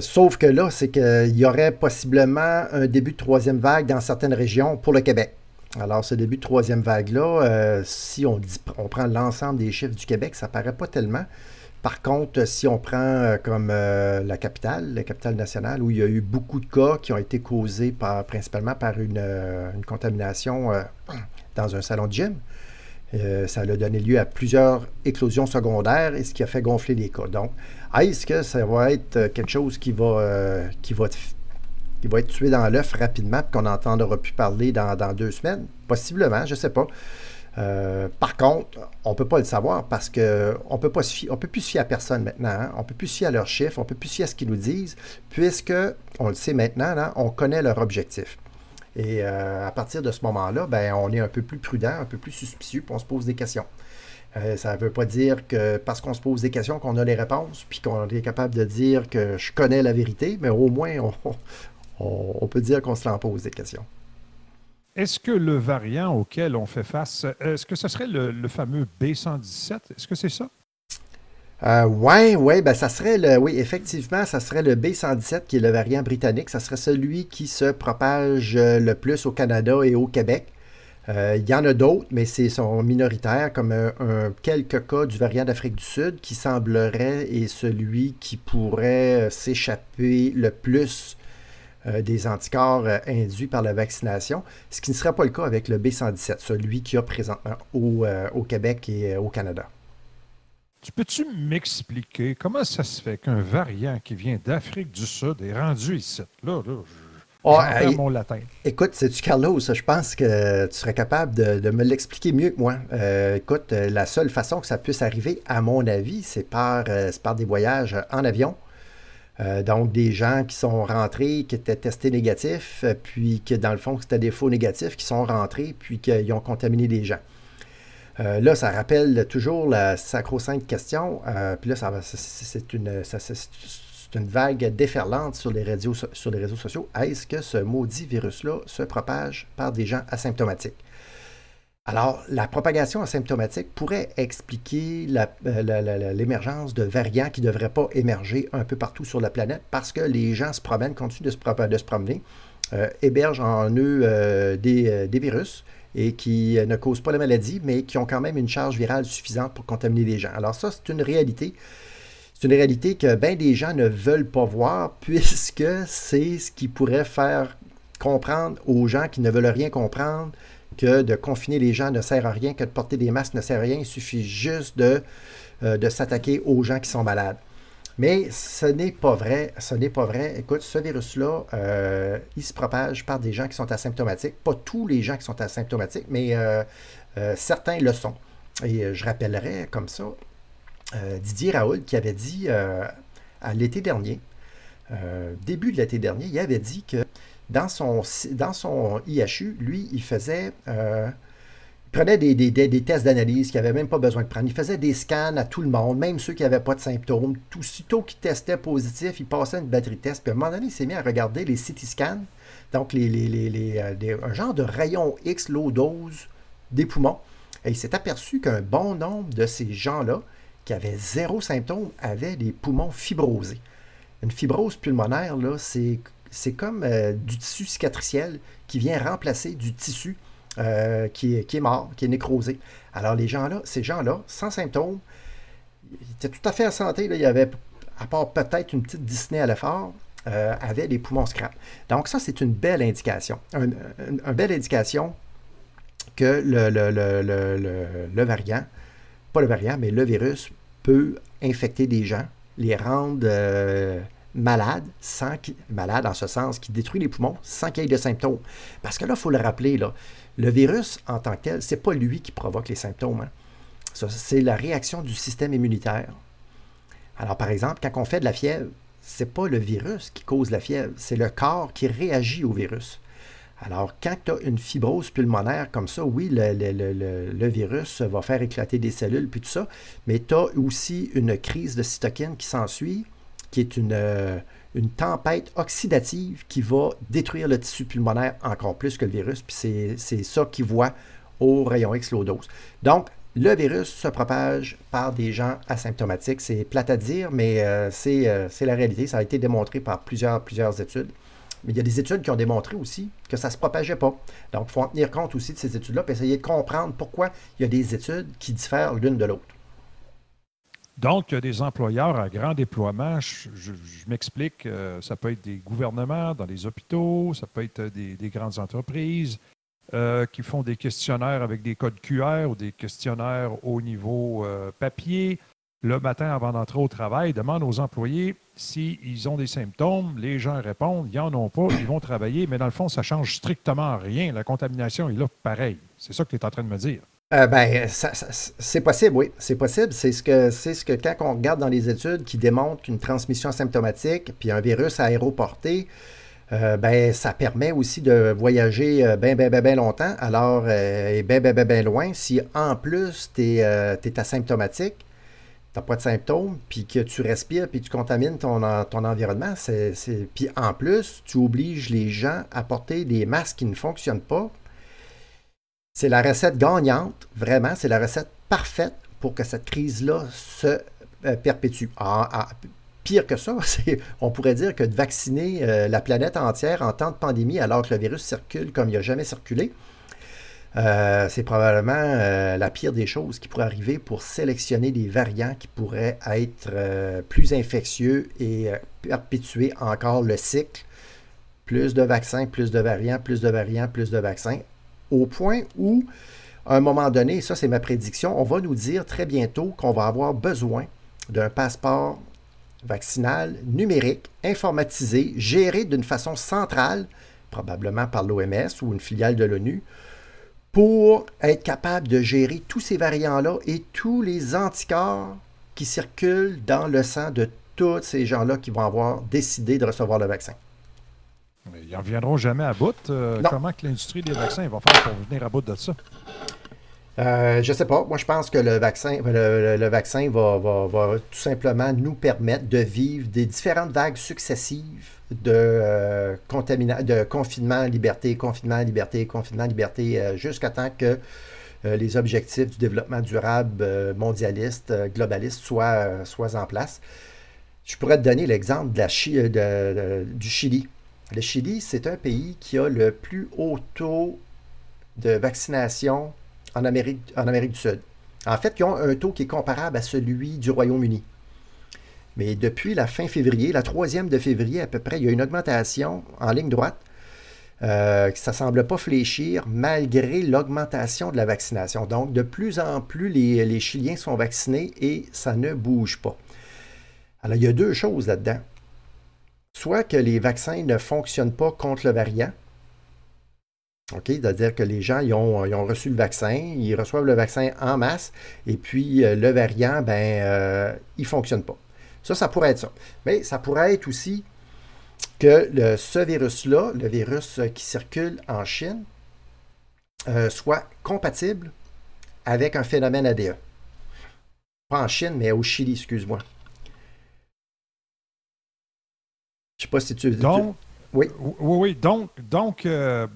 Speaker 5: Sauf que là, c'est qu'il y aurait possiblement un début de troisième vague dans certaines régions pour le Québec. Alors, ce début de troisième vague-là, si on prend l'ensemble des chiffres du Québec, ça paraît pas tellement. Par contre, si on prend euh, comme euh, la capitale, la capitale nationale, où il y a eu beaucoup de cas qui ont été causés principalement par une, euh, contamination dans un salon de gym, ça a donné lieu à plusieurs éclosions secondaires et ce qui a fait gonfler les cas. Donc, est-ce que ça va être quelque chose qui va, qui va, qui va être tué dans l'œuf rapidement et qu'on n'entendra plus parler dans, dans deux semaines? Possiblement, je ne sais pas. Euh, par contre, on ne peut pas le savoir parce qu'on ne peut plus se fier à personne maintenant. hein. On ne peut plus se fier à leurs chiffres, on ne peut plus se fier à ce qu'ils nous disent, puisque, on le sait maintenant, on connaît leur objectif. Et euh, à partir de ce moment-là, ben, on est un peu plus prudent, un peu plus suspicieux, puis on se pose des questions. Euh, ça ne veut pas dire que parce qu'on se pose des questions qu'on a les réponses, puis qu'on est capable de dire que je connais la vérité, mais au moins on, on- on peut dire qu'on se l'en pose des questions.
Speaker 4: Est-ce que le variant auquel on fait face, est-ce que ce serait le, fameux B117? Est-ce que c'est ça?
Speaker 5: Euh, ouais, ouais, ben ça serait le, oui, effectivement, ça serait le B117 qui est le variant britannique. Ça serait celui qui se propage euh, le plus au Canada et au Québec. Euh, Il y en a d'autres, mais c'est sont minoritaires, comme euh, un, quelques cas du variant d'Afrique du Sud qui semblerait est celui qui pourrait euh, s'échapper le plus euh, des anticorps euh, induits par la vaccination, ce qui ne serait pas le cas avec le B117, celui qui a présentement au, euh, au Québec et euh, au Canada.
Speaker 4: Tu peux-tu m'expliquer comment ça se fait qu'un variant qui vient d'Afrique du Sud est rendu ici? Là, là, je,
Speaker 5: Oh, hey.
Speaker 4: mon latin.
Speaker 5: Écoute, c'est-tu Carlos? Je pense que tu serais capable de, de me l'expliquer mieux que moi. Euh, écoute, euh, la seule façon que ça puisse arriver, à mon avis, c'est par, euh, c'est par des voyages en avion. Euh, donc, des gens qui sont rentrés, qui étaient testés négatifs, euh, puis que dans le fond, c'était des faux négatifs qui sont rentrés, puis qu'ils ont contaminé des gens. Euh, là, ça rappelle toujours la sacro-sainte question. puis là, c'est- une, vague déferlante sur les, sur les réseaux sociaux. Est-ce que ce maudit virus-là se propage par des gens asymptomatiques? Alors, la propagation asymptomatique pourrait expliquer euh, l'émergence de variants qui ne devraient pas émerger un peu partout sur la planète parce que les gens se promènent, continuent de se, promener, euh, hébergent en eux euh, des, des virus et qui ne causent pas la maladie, mais qui ont quand même une charge virale suffisante pour contaminer les gens. Alors ça, c'est une réalité. C'est une réalité que bien des gens ne veulent pas voir puisque c'est ce qui pourrait faire comprendre aux gens qui ne veulent rien comprendre que de confiner les gens ne sert à rien, que de porter des masques ne sert à rien. Il suffit juste de, euh, de s'attaquer aux gens qui sont malades. Mais ce n'est pas vrai. Ce n'est pas vrai. Écoute, ce virus-là, euh, il se propage par des gens qui sont asymptomatiques. Pas tous les gens qui sont asymptomatiques, mais euh, certains le sont. Et je rappellerai comme ça Didier Raoult qui avait dit à l'été dernier début de l'été dernier, il avait dit que dans son, dans son IHU, lui, il faisait. euh, il prenait des, des- des- tests d'analyse qu'il n'avait même pas besoin de prendre. Il faisait des scans à tout le monde, même ceux qui n'avaient pas de symptômes. Tout sitôt qu'ils testaient positif, il passait une batterie de test. Puis à un moment donné, il s'est mis à regarder les CT scans, donc les, les- les- euh, un genre de rayon X low dose des poumons. Et il s'est aperçu qu'un bon nombre de ces gens-là, qui avaient zéro symptôme, avaient des poumons fibrosés. Une fibrose pulmonaire, là, c'est, c'est comme euh, du tissu cicatriciel qui vient remplacer du tissu euh, qui, est, qui est mort, qui est nécrosé. Alors, les gens-là, ces gens-là, sans symptômes, ils étaient tout à fait en santé. Là. Il y avait, à part peut-être une petite dyspnée à l'effort, euh, avaient des poumons scrap. Donc, ça, c'est une belle indication. Un- un- une belle indication que le, le- le- le- variant, pas le variant, mais le virus peut infecter des gens, les rendre malades, sans malades en ce sens, qui détruit les poumons sans qu'il y ait de symptômes. Parce que là, il faut le rappeler, le virus en tant que tel, c'est pas lui qui provoque les symptômes. hein. C'est la réaction du système immunitaire. Alors, par exemple, quand on fait de la fièvre, c'est pas le virus qui cause la fièvre, c'est le corps qui réagit au virus. Alors, quand tu as une fibrose pulmonaire comme ça, oui, le- le virus va faire éclater des cellules, puis tout ça, mais tu as aussi une crise de cytokine qui s'ensuit, qui est une, euh, une tempête oxydative qui va détruire le tissu pulmonaire encore plus que le virus, puis c'est- ça qu'ils voient au rayon X low dose. Donc, le virus se propage par des gens asymptomatiques. C'est plate à dire, mais euh, c'est euh, c'est la réalité. Ça a été démontré par plusieurs, plusieurs études. Mais il y a des études qui ont démontré aussi que ça ne se propageait pas. Donc, il faut en tenir compte aussi de ces études-là, puis essayer de comprendre pourquoi il y a des études qui diffèrent l'une de l'autre.
Speaker 4: Donc, il y a des employeurs à grand déploiement. Je, m'explique, euh, ça peut être des gouvernements dans les hôpitaux, ça peut être des, des grandes entreprises euh, qui font des questionnaires avec des codes QR ou des questionnaires au niveau euh, papier. Le matin, avant d'entrer au travail, demandent aux employés s'ils ont des symptômes. Les gens répondent, ils n'en ont pas, ils vont travailler. Mais dans le fond, ça change strictement rien. La contamination est là pareil. C'est ça que tu es en train de me dire.
Speaker 5: Euh, ben, c'est possible, oui. C'est possible. C'est ce que c'est ce que quand on regarde dans les études qui démontrent qu'une transmission asymptomatique puis un virus aéroporté, euh, ben, ça permet aussi de voyager euh, bien, bien, bien, bien longtemps. Alors, et bien, bien, bien, bien loin. Si en plus, tu es, asymptomatique, tu n'as pas de symptômes, puis que tu respires, puis tu contamines ton, en- ton environnement, c'est- puis en plus, tu obliges les gens à porter des masques qui ne fonctionnent pas. C'est la recette gagnante, vraiment, c'est la recette parfaite pour que cette crise-là se euh, perpétue. Ah, ah, pire que ça, on pourrait dire que de vacciner euh, la planète entière en temps de pandémie alors que le virus circule comme il n'a jamais circulé, euh, c'est probablement la pire des choses qui pourrait arriver pour sélectionner des variants qui pourraient être plus infectieux et perpétuer encore le cycle. Plus de vaccins, plus de variants, plus de variants, plus de vaccins. Au point où, à un moment donné, et ça c'est ma prédiction, on va nous dire très bientôt qu'on va avoir besoin d'un passeport vaccinal numérique, informatisé, géré d'une façon centrale, probablement par l'OMS ou une filiale de l'ONU, pour être capable de gérer tous ces variants-là et tous les anticorps qui circulent dans le sang de tous ces gens-là qui vont avoir décidé de recevoir le vaccin.
Speaker 4: Mais ils n'en viendront jamais à bout. Euh, comment que l'industrie des vaccins va faire pour venir à bout de ça?
Speaker 5: Euh, je sais pas. Moi, je pense que le vaccin, le, le- le vaccin va, va- va tout simplement nous permettre de vivre des différentes vagues successives de, euh, contamina- de confinement, liberté, confinement, liberté, confinement, liberté, euh, jusqu'à temps que les objectifs du développement durable mondialiste, globaliste soient, soient en place. Je pourrais te donner l'exemple de la Chi- de- de- du Chili. Le Chili, c'est un pays qui a le plus haut taux de vaccination en Amérique, en Amérique du Sud. En fait, ils ont un taux qui est comparable à celui du Royaume-Uni. Mais depuis la fin février, la troisième de février à peu près, il y a une augmentation en ligne droite. Euh, ça ne semble pas fléchir malgré l'augmentation de la vaccination. Donc, de plus en plus, les, les Chiliens sont vaccinés et ça ne bouge pas. Alors, il y a deux choses là-dedans. Soit que les vaccins ne fonctionnent pas contre le variant, OK, c'est-à-dire que les gens ont, reçu le vaccin, ils reçoivent le vaccin en masse, et puis euh, le variant, ben, euh, il ne fonctionne pas. Ça, ça pourrait être ça. Mais ça pourrait être aussi que ce virus-là, le virus qui circule en Chine, euh, soit compatible avec un phénomène ADE. Pas en Chine, mais au Chili, excuse-moi. Je sais pas si tu... tu-
Speaker 4: Donc,
Speaker 5: Oui.
Speaker 4: oui, oui, donc, donc euh,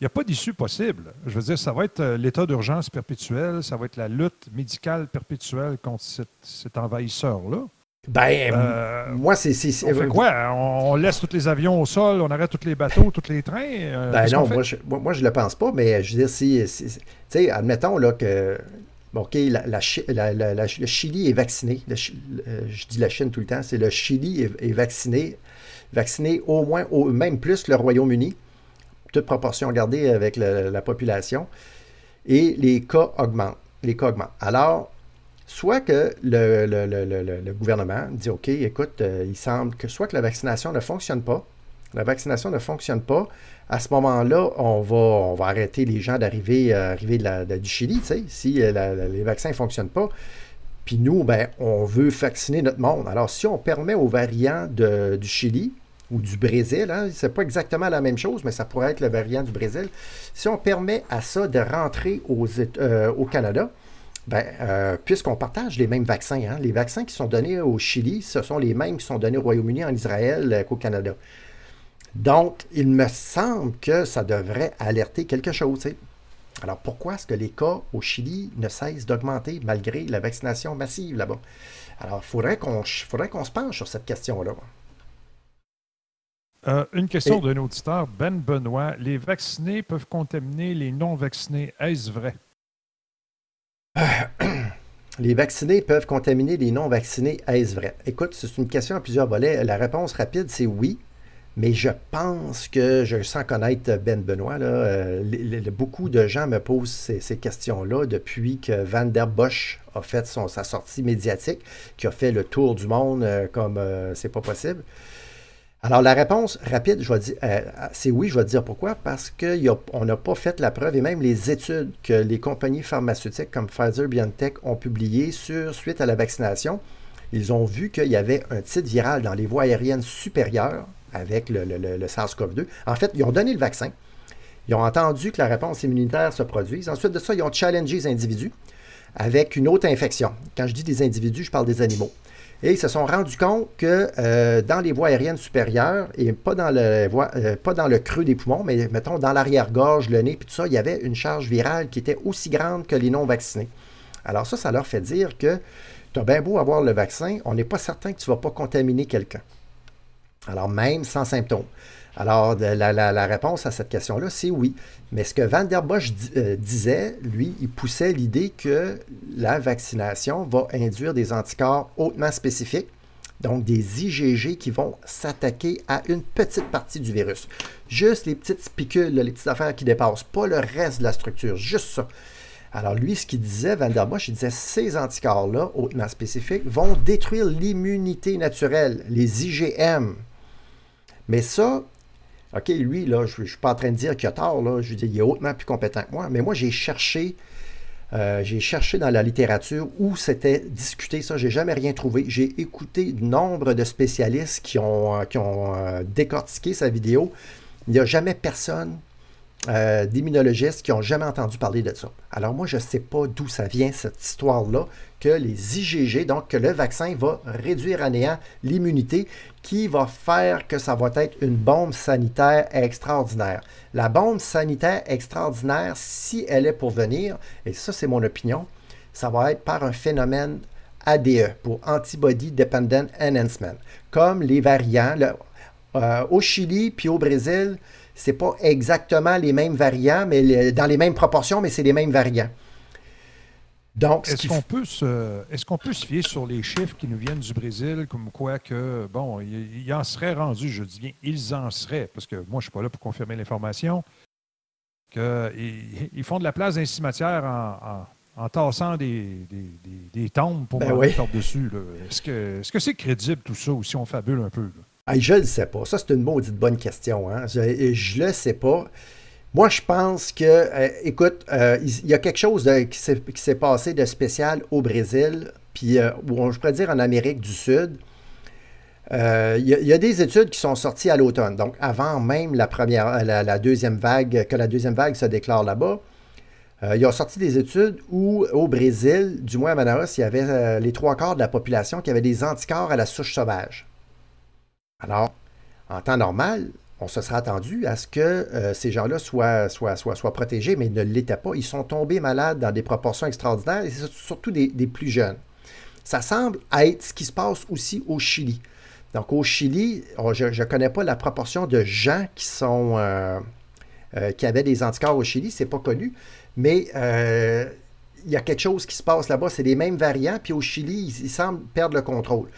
Speaker 4: il n'y a pas d'issue possible. Je veux dire, ça va être euh, l'état d'urgence perpétuel, ça va être la lutte médicale perpétuelle contre cet, cet envahisseur-là.
Speaker 5: Ben,
Speaker 4: Euh,
Speaker 5: moi, c'est...
Speaker 4: on fait quoi? On, on laisse tous les avions au sol, on arrête tous les bateaux, tous les trains? euh,
Speaker 5: Ben non, moi je, moi, moi, je le pense pas, mais je veux dire, si, si- si- tu sais, admettons là, que, bon, OK, le Chili est vacciné. Je dis la Chine tout le temps, c'est le Chili est, est vacciné, vacciné au moins, même plus le Royaume-Uni, toute proportion gardée avec la population, et les cas augmentent. Les cas augmentent. Alors, soit que le gouvernement dit, OK, écoute, euh, il semble que soit que la vaccination ne fonctionne pas, la vaccination ne fonctionne pas, à ce moment-là, on va, on va arrêter les gens d'arriver euh, du Chili, si euh, les vaccins ne fonctionnent pas. Puis nous, ben, on veut vacciner notre monde. Alors, si on permet aux variants du Chili ou du Brésil, hein, c'est pas exactement la même chose, mais ça pourrait être le variant du Brésil, si on permet à ça de rentrer euh, au Canada, ben, puisqu'on partage les mêmes vaccins, hein, les vaccins qui sont donnés au Chili, ce sont les mêmes qui sont donnés au Royaume-Uni, en Israël qu'au Canada. Donc, il me semble que ça devrait alerter quelque chose. Alors, pourquoi est-ce que les cas au Chili ne cessent d'augmenter malgré la vaccination massive là-bas? Alors, il faudrait qu'on se penche sur cette question-là.
Speaker 4: Euh, une question
Speaker 5: Et-
Speaker 4: d'un auditeur, Ben Benoît. Les vaccinés peuvent contaminer les non-vaccinés. Est-ce vrai?
Speaker 5: Les vaccinés peuvent contaminer les non-vaccinés. Est-ce vrai? Écoute, c'est une question à plusieurs volets. La réponse rapide, c'est oui. Mais je pense que, je sens connaître Ben Benoît, euh, beaucoup de gens me posent ces, questions-là depuis que Van der Bosch a fait son- sa sortie médiatique, qui a fait le tour du monde euh, comme euh, c'est pas possible. Alors, la réponse rapide, c'est oui, je vais te dire pourquoi. Parce qu'on n'a pas fait la preuve, et même les études que les compagnies pharmaceutiques comme Pfizer, BioNTech ont publiées sur, suite à la vaccination, ils ont vu qu'il y avait un titre viral dans les voies aériennes supérieures avec le, le- le- le SARS-CoV-2. En fait, ils ont donné le vaccin. Ils ont entendu que la réponse immunitaire se produise. Ensuite de ça, ils ont challengé les individus avec une autre infection. Quand je dis des individus, je parle des animaux. Et ils se sont rendus compte que euh, dans les voies aériennes supérieures, et pas dans, le, voie- euh, pas dans le creux des poumons, mais mettons dans l'arrière-gorge, le nez, puis tout ça, il y avait une charge virale qui était aussi grande que les non-vaccinés. Alors ça, ça leur fait dire que tu as bien beau avoir le vaccin, on n'est pas certain que tu ne vas pas contaminer quelqu'un. Alors même sans symptômes. Alors la, réponse à cette question-là, c'est oui. Mais ce que Van der Bosch euh, disait, lui, il poussait l'idée que la vaccination va induire des anticorps hautement spécifiques, donc des IgG qui vont s'attaquer à une petite partie du virus. Juste les petites spicules, les petites affaires qui dépassent, pas le reste de la structure, juste ça. Alors lui, ce qu'il disait, Van der Bosch, il disait ces anticorps-là, hautement spécifiques, vont détruire l'immunité naturelle, les IgM. Mais ça, OK, lui, là, je ne suis pas en train de dire qu'il a tort, là, je veux dire, il est hautement plus compétent que moi, mais moi, j'ai cherché, euh, j'ai cherché dans la littérature où c'était discuté ça, j'ai jamais rien trouvé. J'ai écouté nombre de spécialistes qui ont, euh, qui ont euh, décortiqué sa vidéo. Il n'y a jamais personne d'immunologistes qui n'ont jamais entendu parler de ça. Alors moi, je ne sais pas d'où ça vient, cette histoire-là, que les IgG, donc que le vaccin va réduire à néant l'immunité, qui va faire que ça va être une bombe sanitaire extraordinaire. La bombe sanitaire extraordinaire, si elle est pour venir, et ça c'est mon opinion, ça va être par un phénomène ADE, pour Antibody Dependent Enhancement, comme les variants. euh, au Chili puis au Brésil, c'est pas exactement les mêmes variants, mais dans les mêmes proportions, mais c'est les mêmes variants. Donc, ce
Speaker 4: Est-ce qu'on peut, se, qu'on peut se fier sur les chiffres qui nous viennent du Brésil, comme quoi que, bon, il, il en serait rendu, je dis bien, ils en seraient, parce que moi, je ne suis pas là pour confirmer l'information, qu'ils ils font de la place dans les cimetières en, en, en tassant des, des, des- des tombes pour
Speaker 5: Ben
Speaker 4: mettre
Speaker 5: oui.
Speaker 4: par-dessus. là. Est-ce que, c'est crédible tout ça, ou si on fabule un peu? là?
Speaker 5: Hey, je ne le sais pas. Ça, c'est une maudite bonne question. Hein? Je ne le sais pas. Moi, je pense que, euh, écoute, euh, il y a quelque chose qui s'est passé de spécial au Brésil, puis, euh, ou je pourrais dire en Amérique du Sud. Il y, a- des études qui sont sorties à l'automne, donc avant même la, première, la, deuxième vague, que la deuxième vague se déclare là-bas. Ils ont sorti des études où, au Brésil, du moins à Manaus, il y avait les trois quarts de la population qui avait des anticorps à la souche sauvage. Alors, en temps normal, on se serait attendu à ce que euh, ces gens-là soient, soient, soient, protégés, mais ils ne l'étaient pas. Ils sont tombés malades dans des proportions extraordinaires, et c'est surtout des, plus jeunes. Ça semble être ce qui se passe aussi au Chili. Donc, au Chili, je ne connais pas la proportion de gens qui sont euh, euh, qui avaient des anticorps au Chili, c'est pas connu, mais il y a quelque chose qui se passe là-bas. C'est les mêmes variants, puis au Chili, ils semblent perdre le contrôle.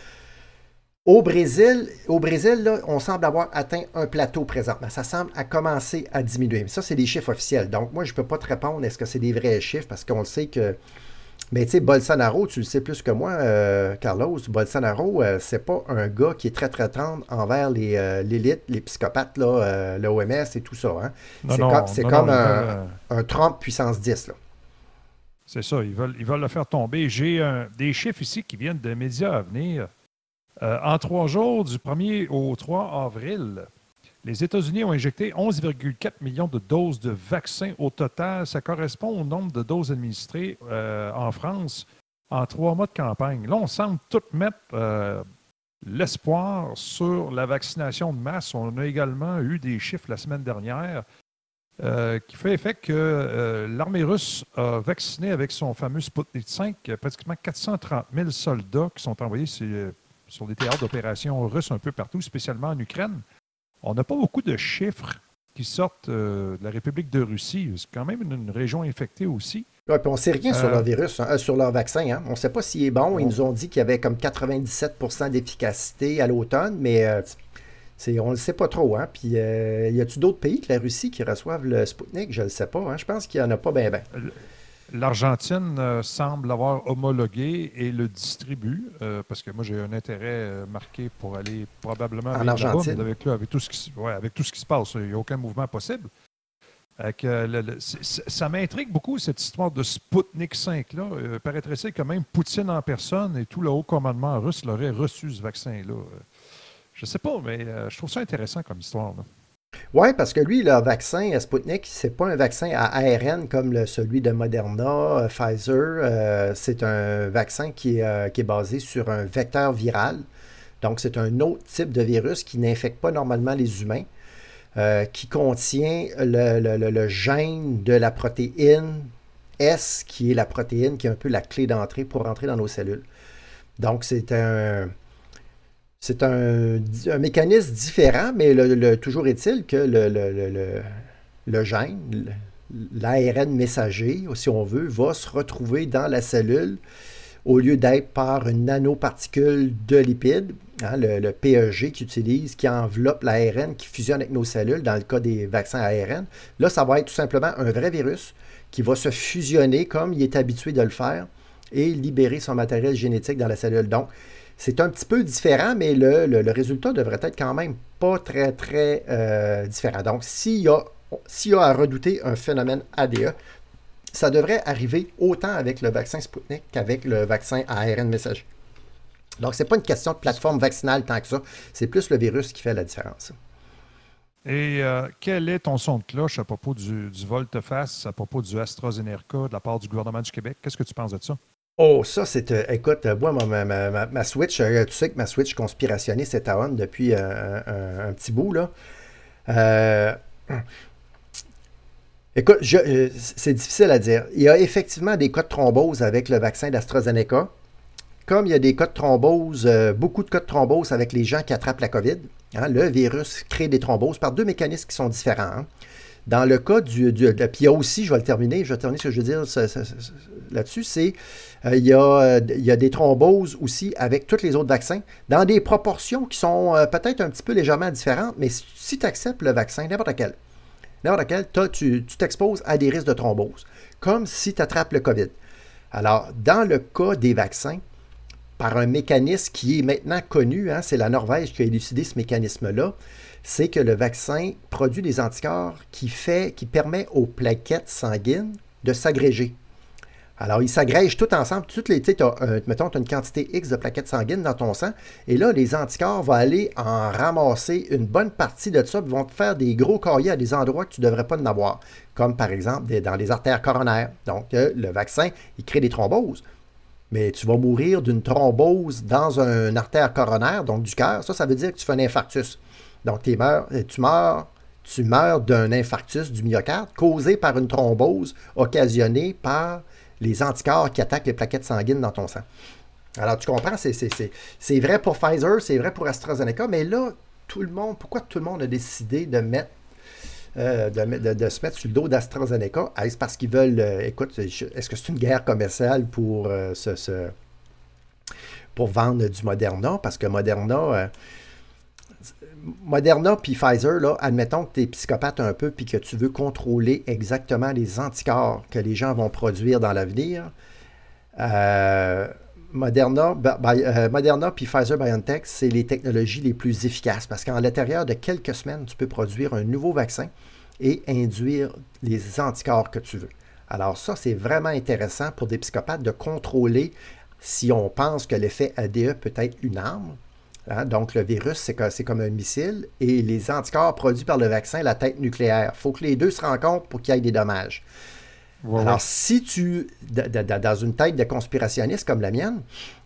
Speaker 5: Au Brésil, au Brésil là, on semble avoir atteint un plateau présentement. Ça semble à commencer à diminuer. Mais ça, c'est des chiffres officiels. Donc, moi, je ne peux pas te répondre est-ce que c'est des vrais chiffres? Parce qu'on le sait que. Mais tu sais, Bolsonaro, tu le sais plus que moi, euh, Carlos. Bolsonaro, euh, c'est pas un gars qui est très, très tendre envers les, euh, l'élite, les psychopathes, là, l'OMS et tout ça. hein. C'est comme, c'est
Speaker 4: non,
Speaker 5: comme
Speaker 4: non, ils
Speaker 5: un, Trump puissance 10. Là.
Speaker 4: C'est ça, ils veulent, ils veulent le faire tomber. J'ai des chiffres ici qui viennent des médias à venir. Euh, en trois jours, du 1er au 3 avril, les États-Unis ont injecté 11,4 millions de doses de vaccins au total. Ça correspond au nombre de doses administrées euh, en France en trois mois de campagne. Là, on semble tout mettre euh, l'espoir sur la vaccination de masse. On a également eu des chiffres la semaine dernière qui fait effet que l'armée russe a vacciné avec son fameux Sputnik 5 euh, pratiquement 430 000 soldats qui sont envoyés sur, sur des théâtres d'opérations russes un peu partout, spécialement en Ukraine. On n'a pas beaucoup de chiffres qui sortent euh, de la République de Russie. C'est quand même une, une région infectée aussi.
Speaker 5: Ouais, puis on ne sait rien sur
Speaker 4: Euh,
Speaker 5: leur virus, hein, euh, sur leur vaccin. hein. On ne sait pas s'il est bon. Ils nous ont dit qu'il y avait comme 97% d'efficacité à l'automne, mais euh, c'est, on ne le sait pas trop. Hein. Puis, y a-tu d'autres pays que la Russie qui reçoivent le Sputnik? Je ne le sais pas. Je pense qu'il n'y en a pas bien, bien.
Speaker 4: L'Argentine euh, semble l'avoir homologué et le distribue, euh, parce que moi j'ai un intérêt euh, marqué pour aller probablement
Speaker 5: En Argentine?
Speaker 4: avec, là, avec, tout ce qui, se- ouais, avec tout ce qui se passe, il n'y a aucun mouvement possible. Le- le- ça m'intrigue beaucoup cette histoire de Sputnik 5 là. Euh, paraîtrait-il que même Poutine en personne et tout le haut commandement russe l'aurait reçu ce vaccin-là. Je sais pas, mais euh, je trouve ça intéressant comme histoire. là.
Speaker 5: Oui, parce que lui, leur vaccin euh, Sputnik, c'est pas un vaccin à ARN comme le- celui de Moderna, euh, Pfizer. Euh, c'est un vaccin qui est, basé sur un vecteur viral. Donc, c'est un autre type de virus qui n'infecte pas normalement les humains, qui contient le, le- le- le gène de la protéine S, qui est la protéine qui est un peu la clé d'entrée pour rentrer dans nos cellules. Donc, c'est un, c'est un, mécanisme différent, mais toujours est-il que le, gène, l'ARN messager, si on veut, va se retrouver dans la cellule au lieu d'être par une nanoparticule de lipides, hein, le, le PEG qui utilise, qui enveloppe l'ARN, qui fusionne avec nos cellules, dans le cas des vaccins ARN. Là, ça va être tout simplement un vrai virus qui va se fusionner comme il est habitué de le faire et libérer son matériel génétique dans la cellule. Donc, c'est un petit peu différent, mais le, le- résultat devrait être quand même pas très, très euh, différent. Donc, s'il y, a, y a à redouter un phénomène ADE, ça devrait arriver autant avec le vaccin Sputnik qu'avec le vaccin ARN messager. Donc, ce n'est pas une question de plateforme vaccinale tant que ça. C'est plus le virus qui fait la différence.
Speaker 4: Et euh, quel est ton son de cloche à propos du, du volte-face, à propos du AstraZeneca de la part du gouvernement du Québec? Qu'est-ce que tu penses de ça?
Speaker 5: Oh, ça, c'est. euh, écoute, euh, moi, ma, Switch, euh, tu sais que ma Switch conspirationniste est à on depuis un, petit bout, là. Écoute, c'est difficile à dire. Il y a effectivement des cas de thrombose avec le vaccin d'AstraZeneca. Comme il y a des cas de thrombose, beaucoup de cas de thrombose avec les gens qui attrapent la COVID. hein, le virus crée des thromboses par deux mécanismes qui sont différents. hein. Dans le cas du, Puis il y a aussi, je vais le terminer, je vais terminer ce que je veux dire là-dessus, c'est euh, il, y a, euh, il y a des thromboses aussi avec tous les autres vaccins, dans des proportions qui sont euh, peut-être un petit peu légèrement différentes, mais si, tu acceptes le vaccin, n'importe quel, n'importe quel, tu t'exposes à des risques de thrombose, comme si tu attrapes le COVID. Alors, dans le cas des vaccins, par un mécanisme qui est maintenant connu, hein, c'est la Norvège qui a élucidé ce mécanisme-là, c'est que le vaccin produit des anticorps qui, fait, qui permet aux plaquettes sanguines de s'agréger. Alors, ils s'agrègent tout ensemble. Toutes les, tu t'as, euh, mettons, tu as une quantité X de plaquettes sanguines dans ton sang. Et là, les anticorps vont aller en ramasser une bonne partie de ça. Ils vont te faire des gros cahiers à des endroits que tu ne devrais pas en avoir. Comme par exemple dans les artères coronaires. Donc, euh, le vaccin, il crée des thromboses. Mais tu vas mourir d'une thrombose dans un artère coronaire, donc du cœur. Ça, ça veut dire que tu fais un infarctus. Donc, t'es meurs- euh, tu meurs, tu meurs d'un infarctus du myocarde causé par une thrombose occasionnée par les anticorps qui attaquent les plaquettes sanguines dans ton sang. Alors, tu comprends, c'est, vrai pour Pfizer, c'est vrai pour AstraZeneca, mais là, tout le monde, pourquoi tout le monde a décidé de mettre euh, de, se mettre sur le dos d'AstraZeneca? Est-ce parce qu'ils veulent, euh, écoute, est-ce que c'est une guerre commerciale pour, euh, pour vendre du Moderna? Parce que Moderna, Moderna puis Pfizer, là, admettons que tu es psychopathe un peu puis que tu veux contrôler exactement les anticorps que les gens vont produire dans l'avenir. euh, euh, Moderna puis Pfizer BioNTech, c'est les technologies les plus efficaces parce qu'en l'intérieur de quelques semaines, tu peux produire un nouveau vaccin et induire les anticorps que tu veux. Alors ça, c'est vraiment intéressant pour des psychopathes de contrôler si on pense que l'effet ADE peut être une arme. Hein, donc, le virus, c'est co- c'est comme un missile et les anticorps produits par le vaccin, la tête nucléaire. Il faut que les deux se rencontrent pour qu'il y ait des dommages.
Speaker 4: Ouais,
Speaker 5: Alors, si tu, dans une tête de conspirationniste comme la mienne,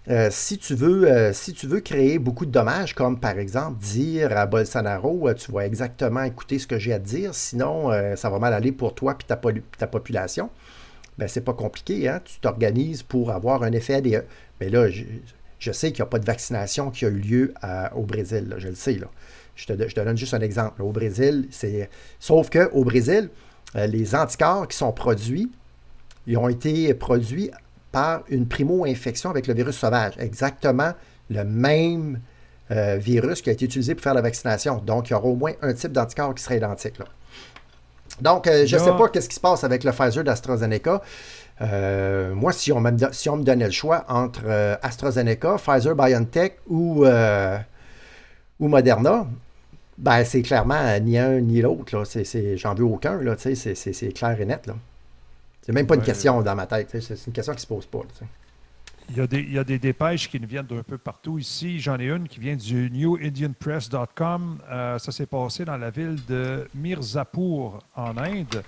Speaker 5: euh, si, tu veux, euh, si tu veux créer beaucoup de dommages, comme par exemple dire à Bolsonaro, euh, tu vas exactement écouter ce que j'ai à te dire, sinon ça va mal aller pour toi et ta, ta population, ben, c'est pas compliqué. Hein? Tu t'organises pour avoir un effet ADE. Mais là, je, sais qu'il n'y a pas de vaccination qui a eu lieu à- au Brésil, là, je le sais. Là. Je, te, je te donne juste un exemple. Au Brésil, c'est. Sauf qu'au Brésil, euh, les anticorps qui sont produits, ils ont été produits par une primo-infection avec le virus sauvage. Exactement le même euh, virus qui a été utilisé pour faire la vaccination. Donc, il y aura au moins un type d'anticorps qui serait identique. là. Donc, euh, je ne sais pas qu'est-ce qui se passe avec le Pfizer d'AstraZeneca. Euh, moi, si on, me, do- si on me donnait le choix entre euh, AstraZeneca, Pfizer BioNTech ou, euh, ou Moderna, ben, c'est clairement ni un ni l'autre. j'en veux aucun. C'est, clair et net. C'est même pas une question dans ma tête. C'est, une question qui se pose pas. là.
Speaker 4: Il y, a des, il y a des dépêches qui nous viennent d'un peu partout ici. J'en ai une qui vient du newindianpress.com. Euh, ça s'est passé dans la ville de Mirzapur, en Inde.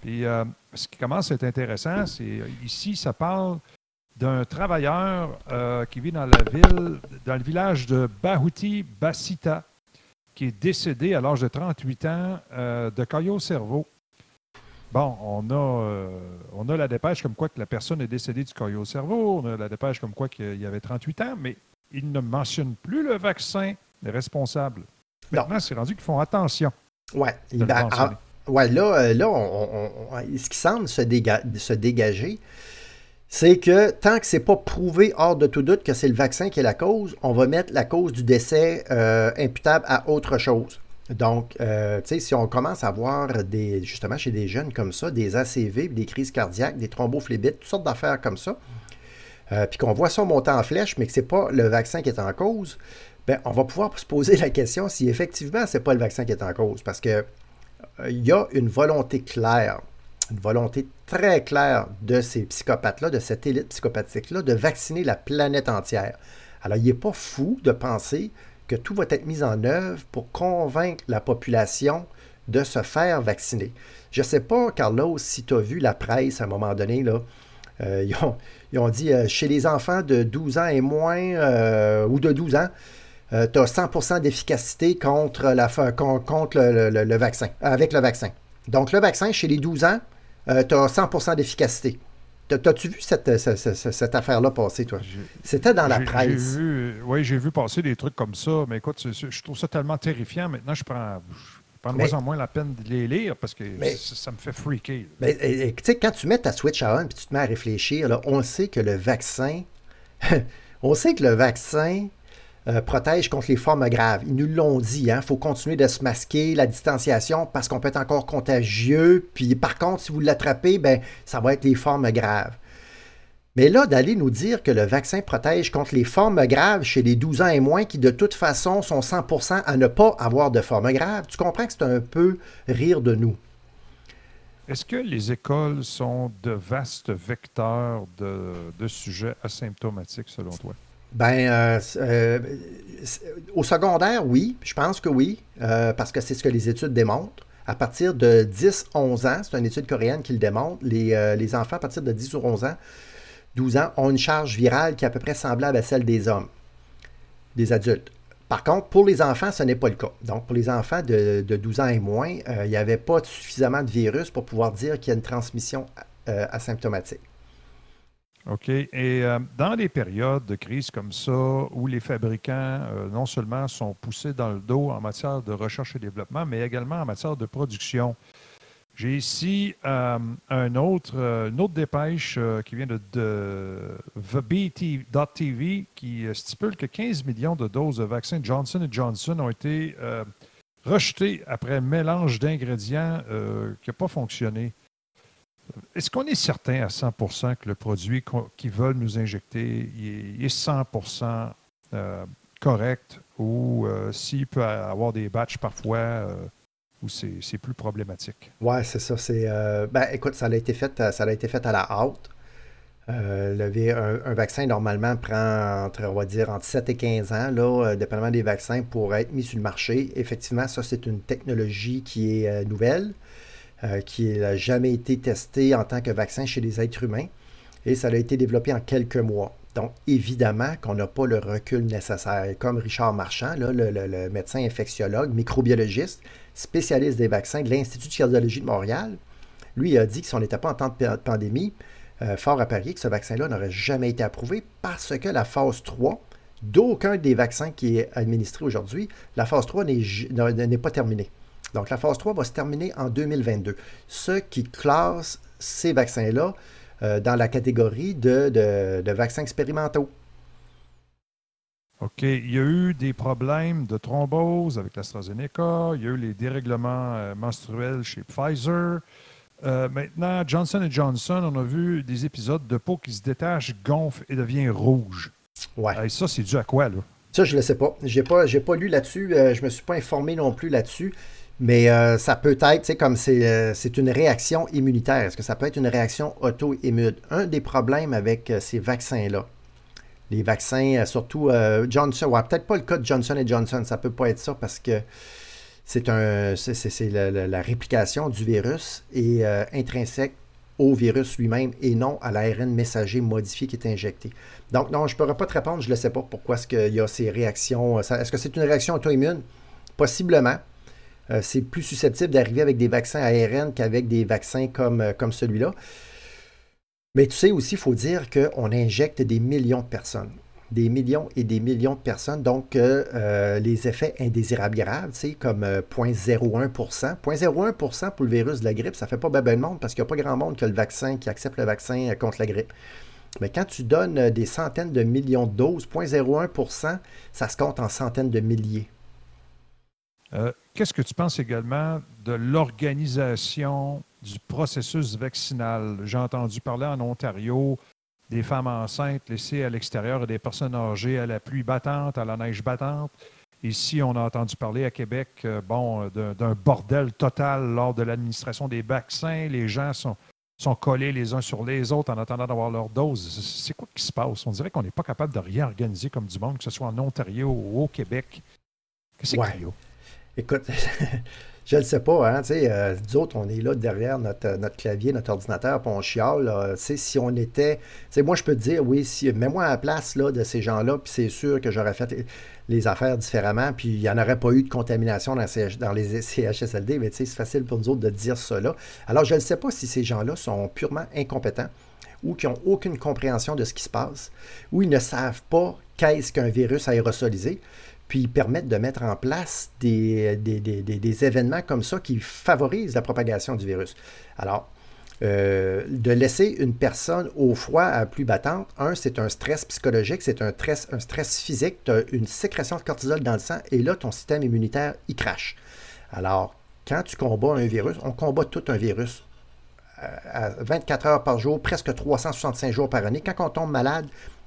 Speaker 4: Puis, euh, ce qui commence à être intéressant, c'est ici, ça parle d'un travailleur euh, qui vit dans la ville, dans le village de Bahuti Basita, qui est décédé à l'âge de 38 ans euh, de caillot au cerveau. Bon, on a, euh, on a la dépêche comme quoi que la personne est décédée du caillot au cerveau, on a la dépêche comme quoi qu'il y avait 38 ans, mais il ne mentionne plus le vaccin responsable. Maintenant, c'est rendu qu'ils font attention.
Speaker 5: Ouais. Ben. Ouais, là, euh, là on- ce qui semble se, se dégager, c'est que tant que c'est pas prouvé hors de tout doute que c'est le vaccin qui est la cause, on va mettre la cause du décès euh, imputable à autre chose. Donc, euh, tu sais, si on commence à voir des, justement chez des jeunes comme ça, des ACV, des crises cardiaques, des thrombophlébites, toutes sortes d'affaires comme ça, puis qu'on voit ça monter en flèche, mais que c'est pas le vaccin qui est en cause, ben, on va pouvoir se poser la question si effectivement c'est pas le vaccin qui est en cause. Parce que il y a une volonté claire, une volonté très claire de ces psychopathes-là, de cette élite psychopathique-là, de vacciner la planète entière. Alors, il n'est pas fou de penser que tout va être mis en œuvre pour convaincre la population de se faire vacciner. Je ne sais pas, Carlos, si tu as vu la presse à un moment donné, là, euh, ils, ont, dit euh, chez les enfants de 12 ans et moins, euh, ou de 12 ans, tu as 100% d'efficacité contre, la, contre le, le- le vaccin, avec le vaccin. Donc, le vaccin, chez les 12 ans, tu as 100% d'efficacité. T'as- T'as-tu vu cette, cette- cette- cette affaire-là passer, toi? C'était dans la presse.
Speaker 4: Oui, j'ai vu passer des trucs comme ça, mais écoute, je trouve ça tellement terrifiant. Maintenant, je prends, je prends de
Speaker 5: Mais-
Speaker 4: moins en moins la peine de les lire parce que
Speaker 5: Mais-
Speaker 4: ça, ça me fait freaker.
Speaker 5: euh, tu sais, quand tu mets ta Switch à on et tu te mets à réfléchir, là, on sait que le vaccin, on sait que le vaccin euh, protège contre les formes graves. Ils nous l'ont dit, il faut continuer de se masquer, la distanciation, parce qu'on peut être encore contagieux. Puis par contre, si vous l'attrapez, ben, ça va être les formes graves. Mais là, d'aller nous dire que le vaccin protège contre les formes graves chez les 12 ans et moins, qui de toute façon sont 100% à ne pas avoir de formes graves, tu comprends que c'est un peu rire de nous.
Speaker 4: Est-ce que les écoles sont de vastes vecteurs de sujets asymptomatiques, selon toi?
Speaker 5: Ben, euh, euh, au secondaire, oui, je pense que oui, euh, parce que c'est ce que les études démontrent. À partir de 10-11 ans, c'est une étude coréenne qui le démontre, les, les, enfants à partir de 10 ou 11 ans, 12 ans, ont une charge virale qui est à peu près semblable à celle des hommes, des adultes. Par contre, pour les enfants, ce n'est pas le cas. Donc, pour les enfants de, de 12 ans et moins, il n'y avait pas suffisamment de virus pour pouvoir dire qu'il y a une transmission asymptomatique.
Speaker 4: OK? Et euh, dans les périodes de crise comme ça, où les fabricants non seulement sont poussés dans le dos en matière de recherche et développement, mais également en matière de production, j'ai ici euh, un autre, euh, une autre dépêche euh, qui vient de, de TheBT.tv qui stipule que 15 millions de doses de vaccin Johnson Johnson ont été rejetées après mélange d'ingrédients qui n'a pas fonctionné. Est-ce qu'on est certain à 100% que le produit qu'ils veulent nous injecter est, est 100% correct ou s'il peut avoir des batchs parfois ou c'est plus problématique?
Speaker 5: Oui, c'est ça. Euh, ben, écoute, ça a été fait, ça été fait à la haute. Euh, un, vaccin, normalement, prend entre, on dire, entre 7 et 15 ans, là, euh, dépendamment des vaccins, pour être mis sur le marché. Effectivement, ça, c'est une technologie qui est nouvelle, qui n'a jamais été testée en tant que vaccin chez les êtres humains. Et ça a été développé en quelques mois. Donc, évidemment qu'on n'a pas le recul nécessaire. Comme Richard Marchand, le, médecin infectiologue, microbiologiste, spécialiste des vaccins de l'Institut de cardiologie de Montréal, lui a dit que si on n'était pas en temps de pandémie, euh, fort à parier que ce vaccin-là n'aurait jamais été approuvé parce que la phase 3 d'aucun des vaccins qui est administré aujourd'hui, la phase 3 n'est pas terminée. Donc la phase 3 va se terminer en 2022, ce qui classe ces vaccins-là euh, dans la catégorie de, de vaccins expérimentaux.
Speaker 4: OK. Il y a eu des problèmes de thrombose avec l'AstraZeneca. Il y a eu les dérèglements euh, menstruels chez Pfizer. Euh, maintenant, Johnson Johnson, on a vu des épisodes de peau qui se détache, gonfle et devient rouge.
Speaker 5: Ouais.
Speaker 4: Et ça, c'est dû à quoi, là?
Speaker 5: Ça, je ne le sais pas. Je n'ai pas, pas lu là-dessus. Euh, je ne me suis pas informé non plus là-dessus. Mais ça peut être, tu sais, comme c'est une réaction immunitaire. Est-ce que ça peut être une réaction auto-immune? Un des problèmes avec ces vaccins-là, les vaccins, euh, surtout euh, Johnson. Peut-être pas le cas de Johnson Johnson, ça peut pas être ça parce que c'est un c'est la, réplication du virus et euh, intrinsèque au virus lui-même et non à l'ARN messager modifié qui est injecté. Donc non, je ne pourrais pas te répondre, je ne sais pas pourquoi est-ce qu'il y a ces réactions. Est-ce que c'est une réaction auto-immune? Possiblement. C'est plus susceptible d'arriver avec des vaccins ARN qu'avec des vaccins comme, comme celui-là. Mais tu sais aussi, il faut dire qu'on injecte des millions de personnes. Des millions et des millions de personnes. Donc, euh, euh, les effets indésirables graves, tu sais, comme 0,01% euh, 0,01% pour le virus de la grippe, ça ne fait pas bien de monde parce qu'il n'y a pas grand monde qui a le vaccin, qui accepte le vaccin contre la grippe. Mais quand tu donnes des centaines de millions de doses, 0,01% ça se compte en centaines de milliers.
Speaker 4: Qu'est-ce que tu penses également de l'organisation du processus vaccinal? J'ai entendu parler en Ontario des femmes enceintes laissées à l'extérieur et des personnes âgées à la pluie battante, à la neige battante. Ici, on a entendu parler à Québec, euh, bon, d'un bordel total lors de l'administration des vaccins. Les gens sont, sont collés les uns sur les autres en attendant d'avoir leur dose. C'est quoi qui se passe? On dirait qu'on n'est pas capable de rien organiser comme du monde, que ce soit en Ontario ou au Québec. Qu'est-ce
Speaker 5: ouais. a? Écoute, Je ne sais pas, hein, tu sais, euh, nous autres, on est là derrière notre, notre clavier, notre ordinateur, puis on chiale. sais, si on était. Moi, je peux te dire, oui, si, mets-moi à la place là, de ces gens-là, puis c'est sûr que j'aurais fait les affaires différemment, puis il n'y en aurait pas eu de contamination dans, dans les CHSLD, mais tu sais, c'est facile pour nous autres de dire cela. Alors, je ne sais pas si ces gens-là sont purement incompétents ou qui n'ont aucune compréhension de ce qui se passe, ou ils ne savent pas qu'est-ce qu'un virus aérosolisé puis permettent de mettre en place des, des, événements comme ça qui favorisent la propagation du virus. Alors, euh, de laisser une personne au froid à plus battante, un, c'est un stress psychologique, c'est un stress, un stress physique, tu as une sécrétion de cortisol dans le sang et là, ton système immunitaire, il crache. Alors, quand tu combats un virus, on combat tout un virus euh, à 24 heures par jour, presque 365 jours par année. Quand on tombe malade,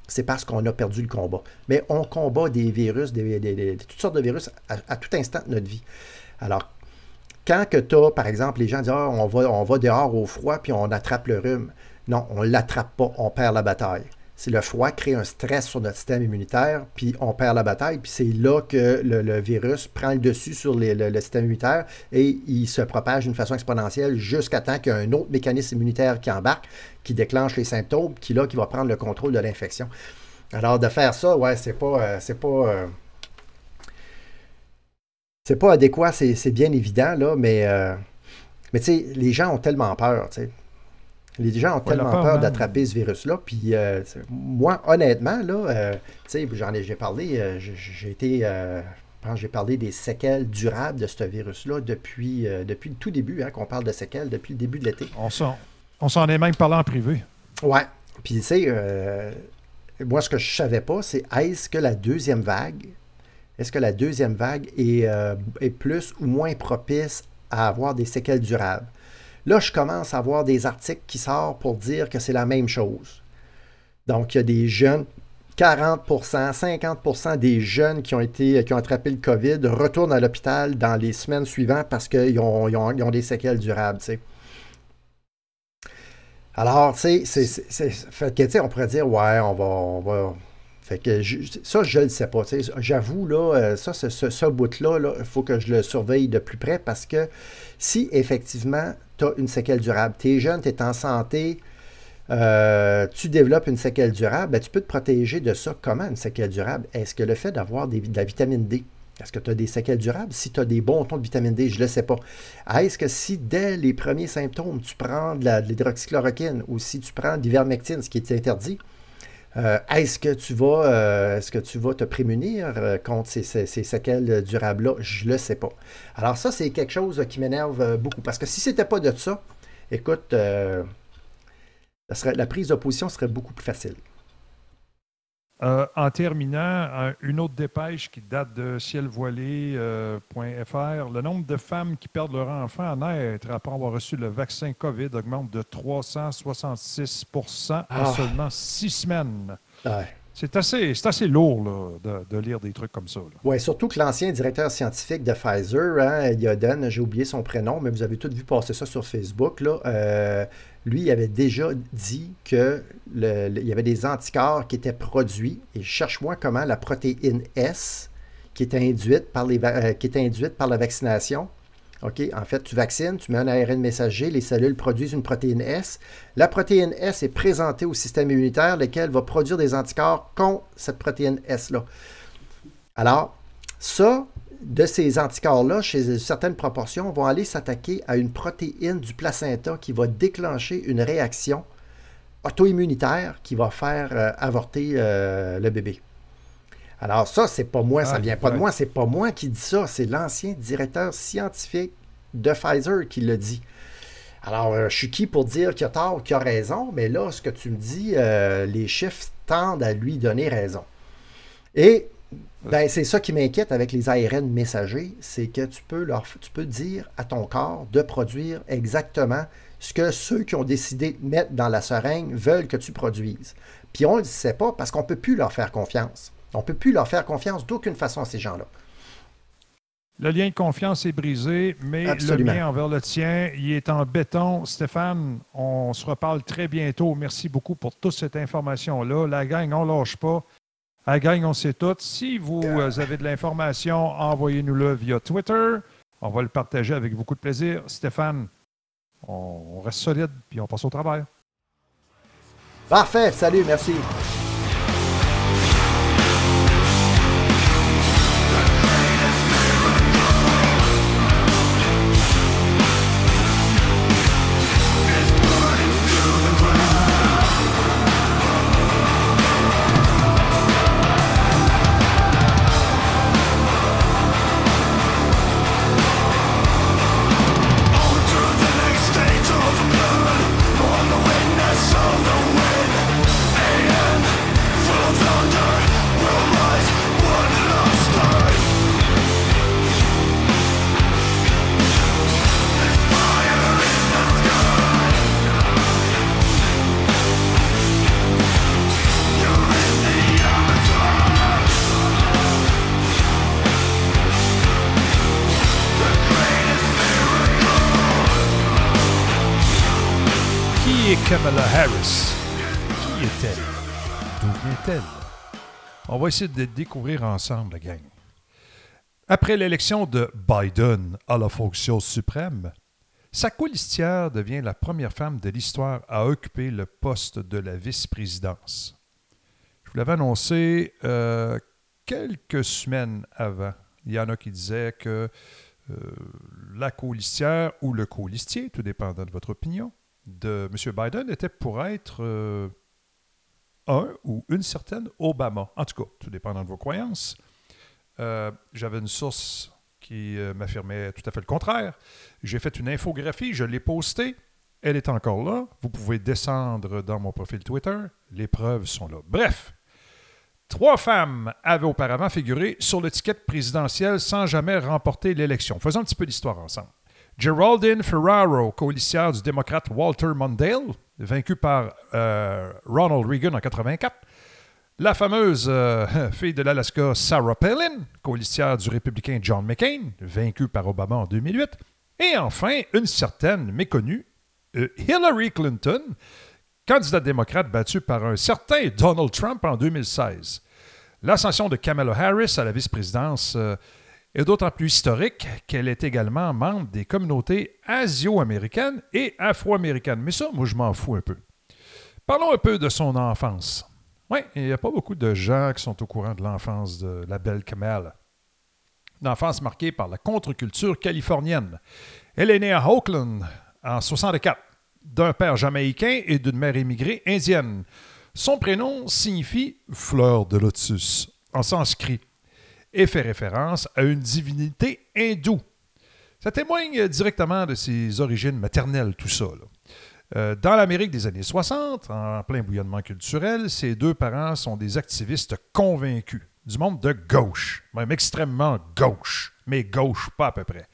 Speaker 5: c'est parce qu'on a perdu le combat. Mais on combat des virus, des, toutes sortes de virus à, tout instant de notre vie. Alors, quand que tu as, par exemple, les gens disent Ah, on, va, on dehors au froid puis on attrape le rhume. Non, on ne l'attrape pas, on perd la bataille. Le froid crée un stress sur notre système immunitaire, puis on perd la bataille, puis c'est là que le, virus prend le dessus sur le, système immunitaire et il se propage d'une façon exponentielle jusqu'à temps qu'il y a un autre mécanisme immunitaire qui embarque, qui déclenche les symptômes, qui là, qui va prendre le contrôle de l'infection. Alors de faire ça, ouais, c'est pas, euh, c'est pas, euh, c'est pas adéquat, c'est c'est bien évident là, mais, euh, mais tu sais, les gens ont tellement peur, tu sais. Les gens ont
Speaker 4: Ouais,
Speaker 5: tellement
Speaker 4: peur,
Speaker 5: d'attraper ce virus-là. Puis, euh, moi, honnêtement, là, tu sais, j'en ai, j'ai parlé, j'ai- été, j'ai parlé des séquelles durables de ce virus-là depuis, euh, depuis le tout début, hein, qu'on parle de séquelles, depuis le début de l'été.
Speaker 4: On s'en, on s'en est même parlé en privé.
Speaker 5: Ouais. Puis, tu sais, euh, moi, ce que je savais pas, c'est est-ce que la deuxième vague, est-ce que la deuxième vague est, euh, plus ou moins propice à avoir des séquelles durables? Là, je commence à voir des articles qui sortent pour dire que c'est la même chose. Donc, il y a des jeunes, 40%, 50% des jeunes qui ont, été, qui ont attrapé le COVID retournent à l'hôpital dans les semaines suivantes parce qu'ils ont, ont- des séquelles durables, tu. Alors, tu sais, fait que, on pourrait dire, ouais, on va, on va. Fait que je- ça, je le sais pas. J'avoue, là, euh, ça, ce, ce, ce bout-là, là, il faut que je le surveille de plus près parce que si effectivement tu as une séquelle durable, tu es jeune, tu es en santé, euh, tu développes une séquelle durable, ben, tu peux te protéger de ça. Comment une séquelle durable? Est-ce que le fait d'avoir de la vitamine D, est-ce que tu as des séquelles durables? Si tu as des bons tons de vitamine D, je ne le sais pas. Est-ce que si dès les premiers symptômes, tu prends de de l'hydroxychloroquine ou si tu prends de l'ivermectine, ce qui est interdit, euh, est-ce que tu vas euh, est-ce que tu vas te prémunir euh, contre ces, ces- séquelles durables-là? Je ne le sais pas. Alors ça, c'est quelque chose qui m'énerve beaucoup. Parce que si c'était pas de ça, écoute, la prise d'opposition serait beaucoup plus facile.
Speaker 4: Euh, en terminant, un- une autre dépêche qui date de cielvoilé.fr. le nombre de femmes qui perdent leur enfant à naître après avoir reçu le vaccin COVID augmente de 366% en
Speaker 5: Ah.
Speaker 4: seulement six semaines. C'est assez, assez lourd là, de, de lire des trucs comme ça.
Speaker 5: Oui, surtout que l'ancien directeur scientifique de Pfizer, hein, Yoden, j'ai oublié son prénom, mais vous avez tous vu passer ça sur Facebook. Là, euh, lui, avait déjà dit que y avait des anticorps qui étaient produits. Et cherche-moi comment la protéine S, qui est induite par, euh, qui est induite par la vaccination. OK, en fait, tu vaccines, tu mets un ARN messager, les cellules produisent une protéine S. La protéine S est présentée au système immunitaire, lequel va produire des anticorps contre cette protéine S-là. Alors, ça, de ces anticorps-là, chez certaines proportions, vont aller s'attaquer à une protéine du placenta qui va déclencher une réaction auto-immunitaire qui va faire euh, avorter euh, le bébé. Alors ça, c'est pas moi, ça
Speaker 4: Ah,
Speaker 5: vient pas de moi, c'est pas moi qui dis ça, c'est l'ancien directeur scientifique de Pfizer qui le dit. Alors, euh, je suis qui pour dire qu'il a tort ou qu'il a raison, mais là, ce que tu me dis, les chiffres tendent à lui donner raison. Et ben, c'est ça qui m'inquiète avec les ARN messagers, c'est que tu peux, leur, tu peux dire à ton corps de produire exactement ce que ceux qui ont décidé de mettre dans la seringue veulent que tu produises. Puis on ne le sait pas parce qu'on ne peut plus leur faire confiance. On ne peut plus leur faire confiance d'aucune façon à ces gens-là.
Speaker 4: Le lien de confiance est brisé, mais
Speaker 5: Absolument.
Speaker 4: le mien envers le tien, il est en béton. Stéphane, on se reparle très bientôt. Merci beaucoup pour toute cette information-là. La gang, on ne lâche pas. La gang, on sait tout. Si vous euh, avez de l'information, envoyez-nous-le via Twitter. On va le partager avec beaucoup de plaisir. Stéphane, on reste solide, puis on passe au travail.
Speaker 5: Parfait, salut, merci.
Speaker 6: On
Speaker 4: va essayer de découvrir ensemble, la gang. Après l'élection de Biden à la fonction suprême, sa colistière devient la première femme de l'histoire à occuper le poste de la vice-présidence. Je vous l'avais annoncé euh, quelques semaines avant. Il y en a qui disaient que euh, la colistière ou le colistier, tout dépendant de votre opinion, de M. Biden était pour être euh, un ou une certaine Obama. En tout cas, tout dépendant de vos croyances. Euh, J'avais une source qui euh, m'affirmait tout à fait le contraire. J'ai fait une infographie, je l'ai postée. Elle est encore là. Vous pouvez descendre dans mon profil Twitter. Les preuves sont là. Bref, trois femmes avaient auparavant figuré sur l'étiquette présidentielle sans jamais remporter l'élection. Faisons un petit peu d'histoire ensemble. Geraldine Ferraro, colistière du démocrate Walter Mondale, vaincu par euh, Ronald Reagan en 84. La fameuse euh, fille de l'Alaska Sarah Palin, colistière du républicain John McCain, vaincu par Obama en 2008. Et enfin, une certaine méconnue euh, Hillary Clinton, candidate démocrate battue par un certain Donald Trump en 2016. L'ascension de Kamala Harris à la vice-présidence est d'autant plus historique qu'elle est également membre des communautés asio-américaines et afro-américaines. Mais ça, moi, je m'en fous un peu. Parlons un peu de son enfance. Oui, il n'y a pas beaucoup de gens qui sont au courant de l'enfance de la belle Kamala. Une enfance marquée par la contre-culture californienne. Elle est née à Oakland en 64, d'un père jamaïcain et d'une mère immigrée indienne. Son prénom signifie fleur de lotus en sanskrit et fait référence à une divinité hindoue. Ça témoigne directement de ses origines maternelles, tout ça. Euh, dans l'Amérique des années 60, en plein bouillonnement culturel, ses deux parents sont des activistes convaincus, du monde de gauche, même extrêmement gauche, mais gauche pas à peu près,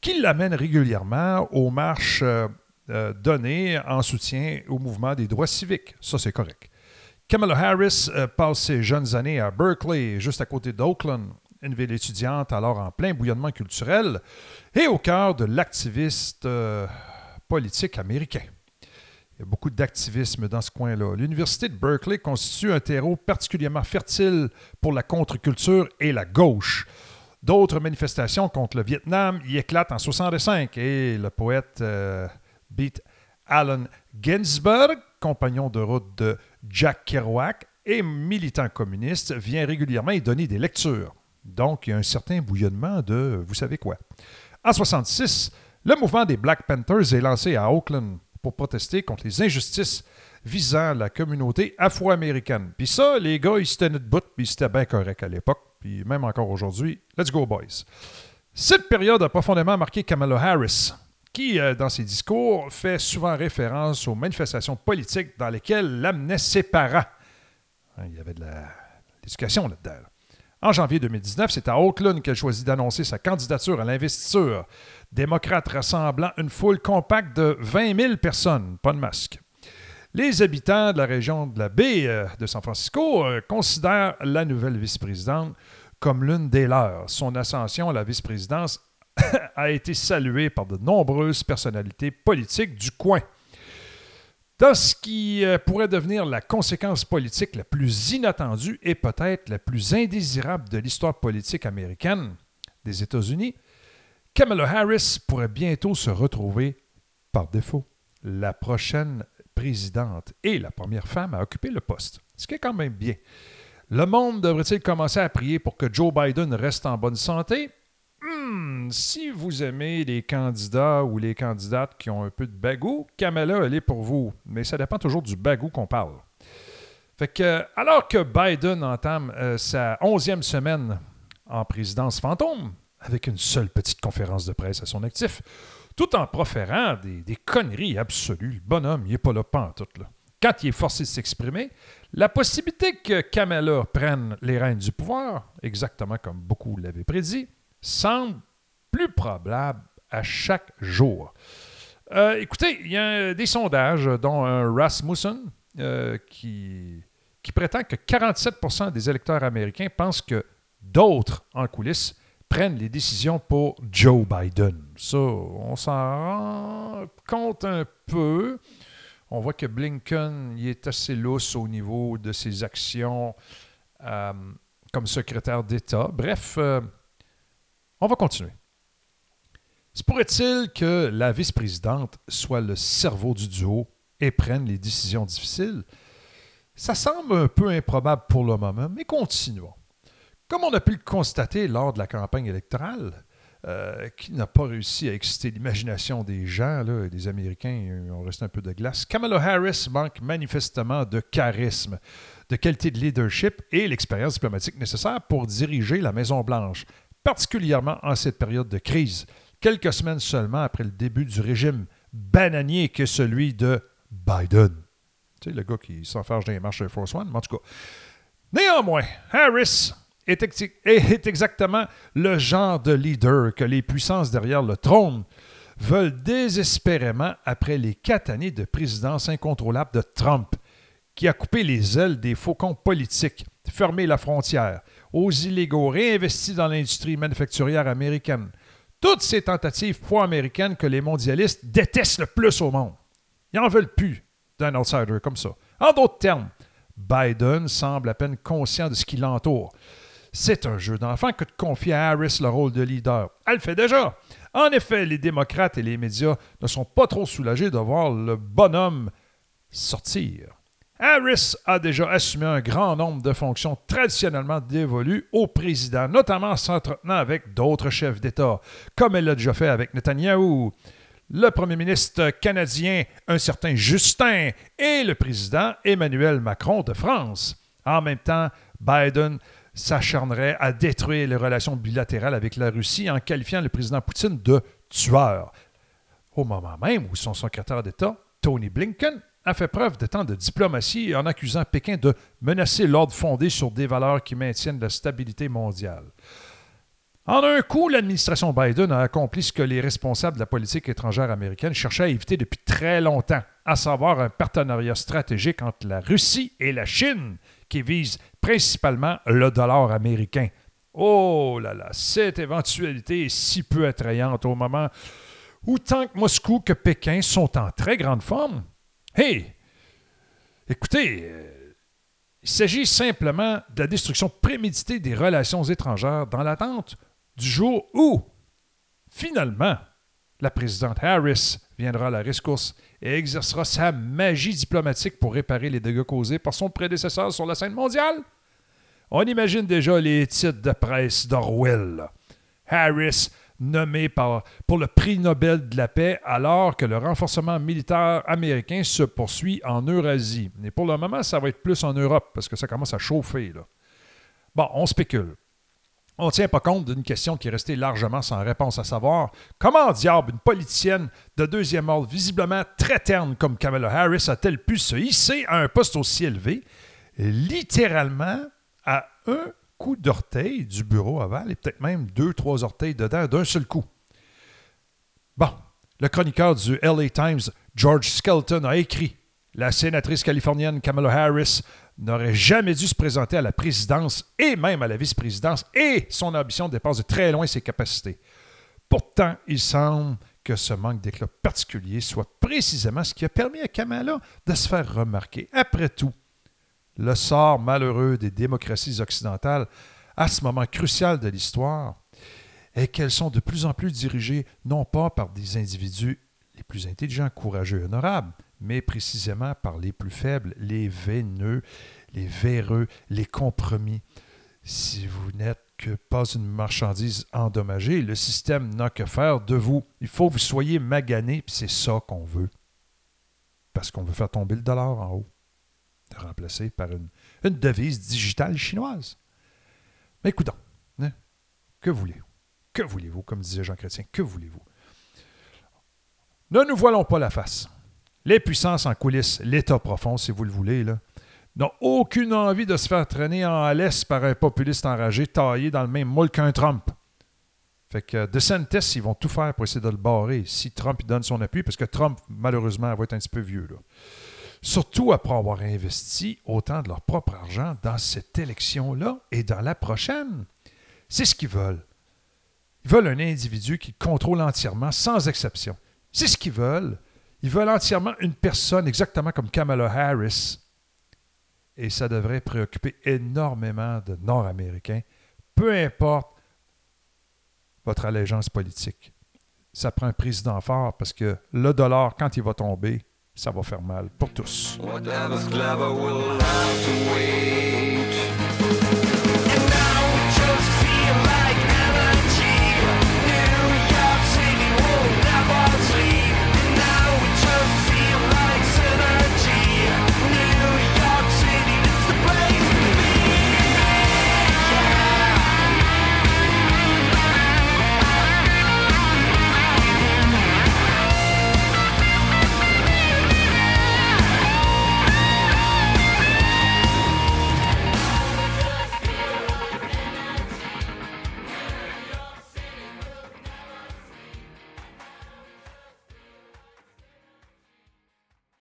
Speaker 4: qui l'amènent régulièrement aux marches euh, euh, données en soutien au mouvement des droits civiques. Ça, c'est correct. Kamala Harris euh, passe ses jeunes années à Berkeley, juste à côté d'Oakland, une ville étudiante alors en plein bouillonnement culturel, et au cœur de l'activiste euh, politique américain. Il y a beaucoup d'activisme dans ce coin-là. L'Université de Berkeley constitue un terreau particulièrement fertile pour la contre-culture et la gauche. D'autres manifestations contre le Vietnam y éclatent en 65 et le poète euh, beat Allen Ginsberg, compagnon de route de Jack Kerouac et militant communiste, vient régulièrement y donner des lectures. Donc, il y a un certain bouillonnement de vous savez quoi. En 66, le mouvement des Black Panthers est lancé à Oakland pour protester contre les injustices visant la communauté afro-américaine. Puis ça, les gars, ils se tenaient debout, puis c'était bien correct à l'époque, puis même encore aujourd'hui. Let's go, boys. Cette période a profondément marqué Kamala Harris, qui, euh, dans ses discours, fait souvent référence aux manifestations politiques dans lesquelles l'amenait ses parents. Hein, Il y avait de l'éducation là-dedans. là. En janvier 2019, c'est à Oakland qu'elle choisit d'annoncer sa candidature à l'investiture. Démocrate rassemblant une foule compacte de 20 000 personnes, pas de masque. Les habitants de la région de la baie euh, de San Francisco euh, considèrent la nouvelle vice-présidente comme l'une des leurs. Son ascension à la vice-présidence a été saluée par de nombreuses personnalités politiques du coin. Dans ce qui euh, pourrait devenir la conséquence politique la plus inattendue et peut-être la plus indésirable de l'histoire politique américaine des États-Unis, Kamala Harris pourrait bientôt se retrouver, par défaut, la prochaine présidente et la première femme à occuper le poste. Ce qui est quand même bien. Le monde devrait-il commencer à prier pour que Joe Biden reste en bonne santé? Hmm, si vous aimez les candidats ou les candidates qui ont un peu de bagou, Kamala, elle est pour vous. Mais ça dépend toujours du bagou qu'on parle. Fait que, alors que Biden entame euh, sa onzième semaine en présidence fantôme, avec une seule petite conférence de presse à son actif, tout en proférant des, conneries absolues, le bonhomme, il n'est pas là tout là. Quand il est forcé de s'exprimer, la possibilité que Kamala prenne les rênes du pouvoir, exactement comme beaucoup l'avaient prédit, semble plus probable à chaque jour. Euh, écoutez, il y a des sondages, dont un Rasmussen, euh, qui, qui prétend que 47% des électeurs américains pensent que d'autres en coulisses prennent les décisions pour Joe Biden. Ça, on s'en rend compte un peu. On voit que Blinken est assez lousse au niveau de ses actions euh, comme secrétaire d'État. Bref, on va continuer. Se pourrait-il que la vice-présidente soit le cerveau du duo et prenne les décisions difficiles? Ça semble un peu improbable pour le moment, mais continuons. Comme on a pu le constater lors de la campagne électorale, euh, qui n'a pas réussi à exciter l'imagination des gens, là, des Américains, on reste un peu de glace, Kamala Harris manque manifestement de charisme, de qualité de leadership et l'expérience diplomatique nécessaire pour diriger la Maison-Blanche, particulièrement en cette période de crise, quelques semaines seulement après le début du régime bananier que celui de Biden. Tu sais, le gars qui s'enfarge dans les marches de Force One, mais en tout cas. Néanmoins, Harris est, est exactement le genre de leader que les puissances derrière le trône veulent désespérément après les quatre années de présidence incontrôlable de Trump, qui a coupé les ailes des faucons politiques, fermé la frontière, aux illégaux réinvestis dans l'industrie manufacturière américaine. Toutes ces tentatives pro-américaines que les mondialistes détestent le plus au monde. Ils n'en veulent plus d'un outsider comme ça. En d'autres termes, Biden semble à peine conscient de ce qui l'entoure. C'est un jeu d'enfant que de confier à Harris le rôle de leader. Elle le fait déjà. En effet, les démocrates et les médias ne sont pas trop soulagés de voir le bonhomme sortir. Harris a déjà assumé un grand nombre de fonctions traditionnellement dévolues au président, notamment en s'entretenant avec d'autres chefs d'État, comme elle l'a déjà fait avec Netanyahou, le premier ministre canadien, un certain Justin, et le président Emmanuel Macron de France. En même temps, Biden s'acharnerait à détruire les relations bilatérales avec la Russie en qualifiant le président Poutine de tueur. Au moment même où son secrétaire d'État, Tony Blinken, a fait preuve de tant de diplomatie en accusant Pékin de menacer l'ordre fondé sur des valeurs qui maintiennent la stabilité mondiale. En un coup, l'administration Biden a accompli ce que les responsables de la politique étrangère américaine cherchaient à éviter depuis très longtemps, à savoir un partenariat stratégique entre la Russie et la Chine, qui vise principalement le dollar américain. Oh là là, cette éventualité est si peu attrayante au moment où tant que Moscou que Pékin sont en très grande forme. Hey, écoutez, euh, il s'agit simplement de la destruction préméditée des relations étrangères dans l'attente du jour où, finalement, la présidente Harris viendra à la rescousse et exercera sa magie diplomatique pour réparer les dégâts causés par son prédécesseur sur la scène mondiale. On imagine déjà les titres de presse d'Orwell. Harris nommé pour le prix Nobel de la paix alors que le renforcement militaire américain se poursuit en Eurasie. Et pour le moment, ça va être plus en Europe parce que ça commence à chauffer. Bon, on spécule. On ne tient pas compte d'une question qui est restée largement sans réponse, à savoir comment diable une politicienne de deuxième ordre, visiblement très terne comme Kamala Harris, a-t-elle pu se hisser à un poste aussi élevé, littéralement à un coup d'orteil du bureau aval et peut-être même deux, trois orteils dedans d'un seul coup. Bon, le chroniqueur du LA Times, George Skelton, a écrit La sénatrice californienne Kamala Harris n'aurait jamais dû se présenter à la présidence et même à la vice-présidence et son ambition dépasse de très loin ses capacités. Pourtant, il semble que ce manque d'éclat particulier soit précisément ce qui a permis à Kamala de se faire remarquer. Après tout, le sort malheureux des démocraties occidentales à ce moment crucial de l'histoire est qu'elles sont de plus en plus dirigées non pas par des individus les plus intelligents, courageux et honorables, mais précisément par les plus faibles, les veineux, les véreux, les compromis. Si vous n'êtes que pas une marchandise endommagée, le système n'a que faire de vous. Il faut que vous soyez magané, c'est ça qu'on veut. Parce qu'on veut faire tomber le dollar en haut de remplacer par une, devise digitale chinoise. Mais écoutons, hein, que voulez-vous? Que voulez-vous, comme disait Jean Chrétien, que voulez-vous? Ne nous voilons pas la face. Les puissances en coulisses, l'État profond, si vous le voulez, n'ont aucune envie de se faire traîner en laisse par un populiste enragé taillé dans le même moule qu'un Trump. Fait que DeSantis, ils vont tout faire pour essayer de le barrer si Trump donne son appui, parce que Trump, malheureusement, va être un petit peu vieux. Surtout après avoir investi autant de leur propre argent dans cette élection-là et dans la prochaine. C'est ce qu'ils veulent. Ils veulent un individu qui contrôle entièrement, sans exception. C'est ce qu'ils veulent. Ils veulent entièrement une personne, exactement comme Kamala Harris. Et ça devrait préoccuper énormément de Nord-Américains, peu importe votre allégeance politique. Ça prend un président fort parce que le dollar, quand il va tomber, ça va faire mal pour tous.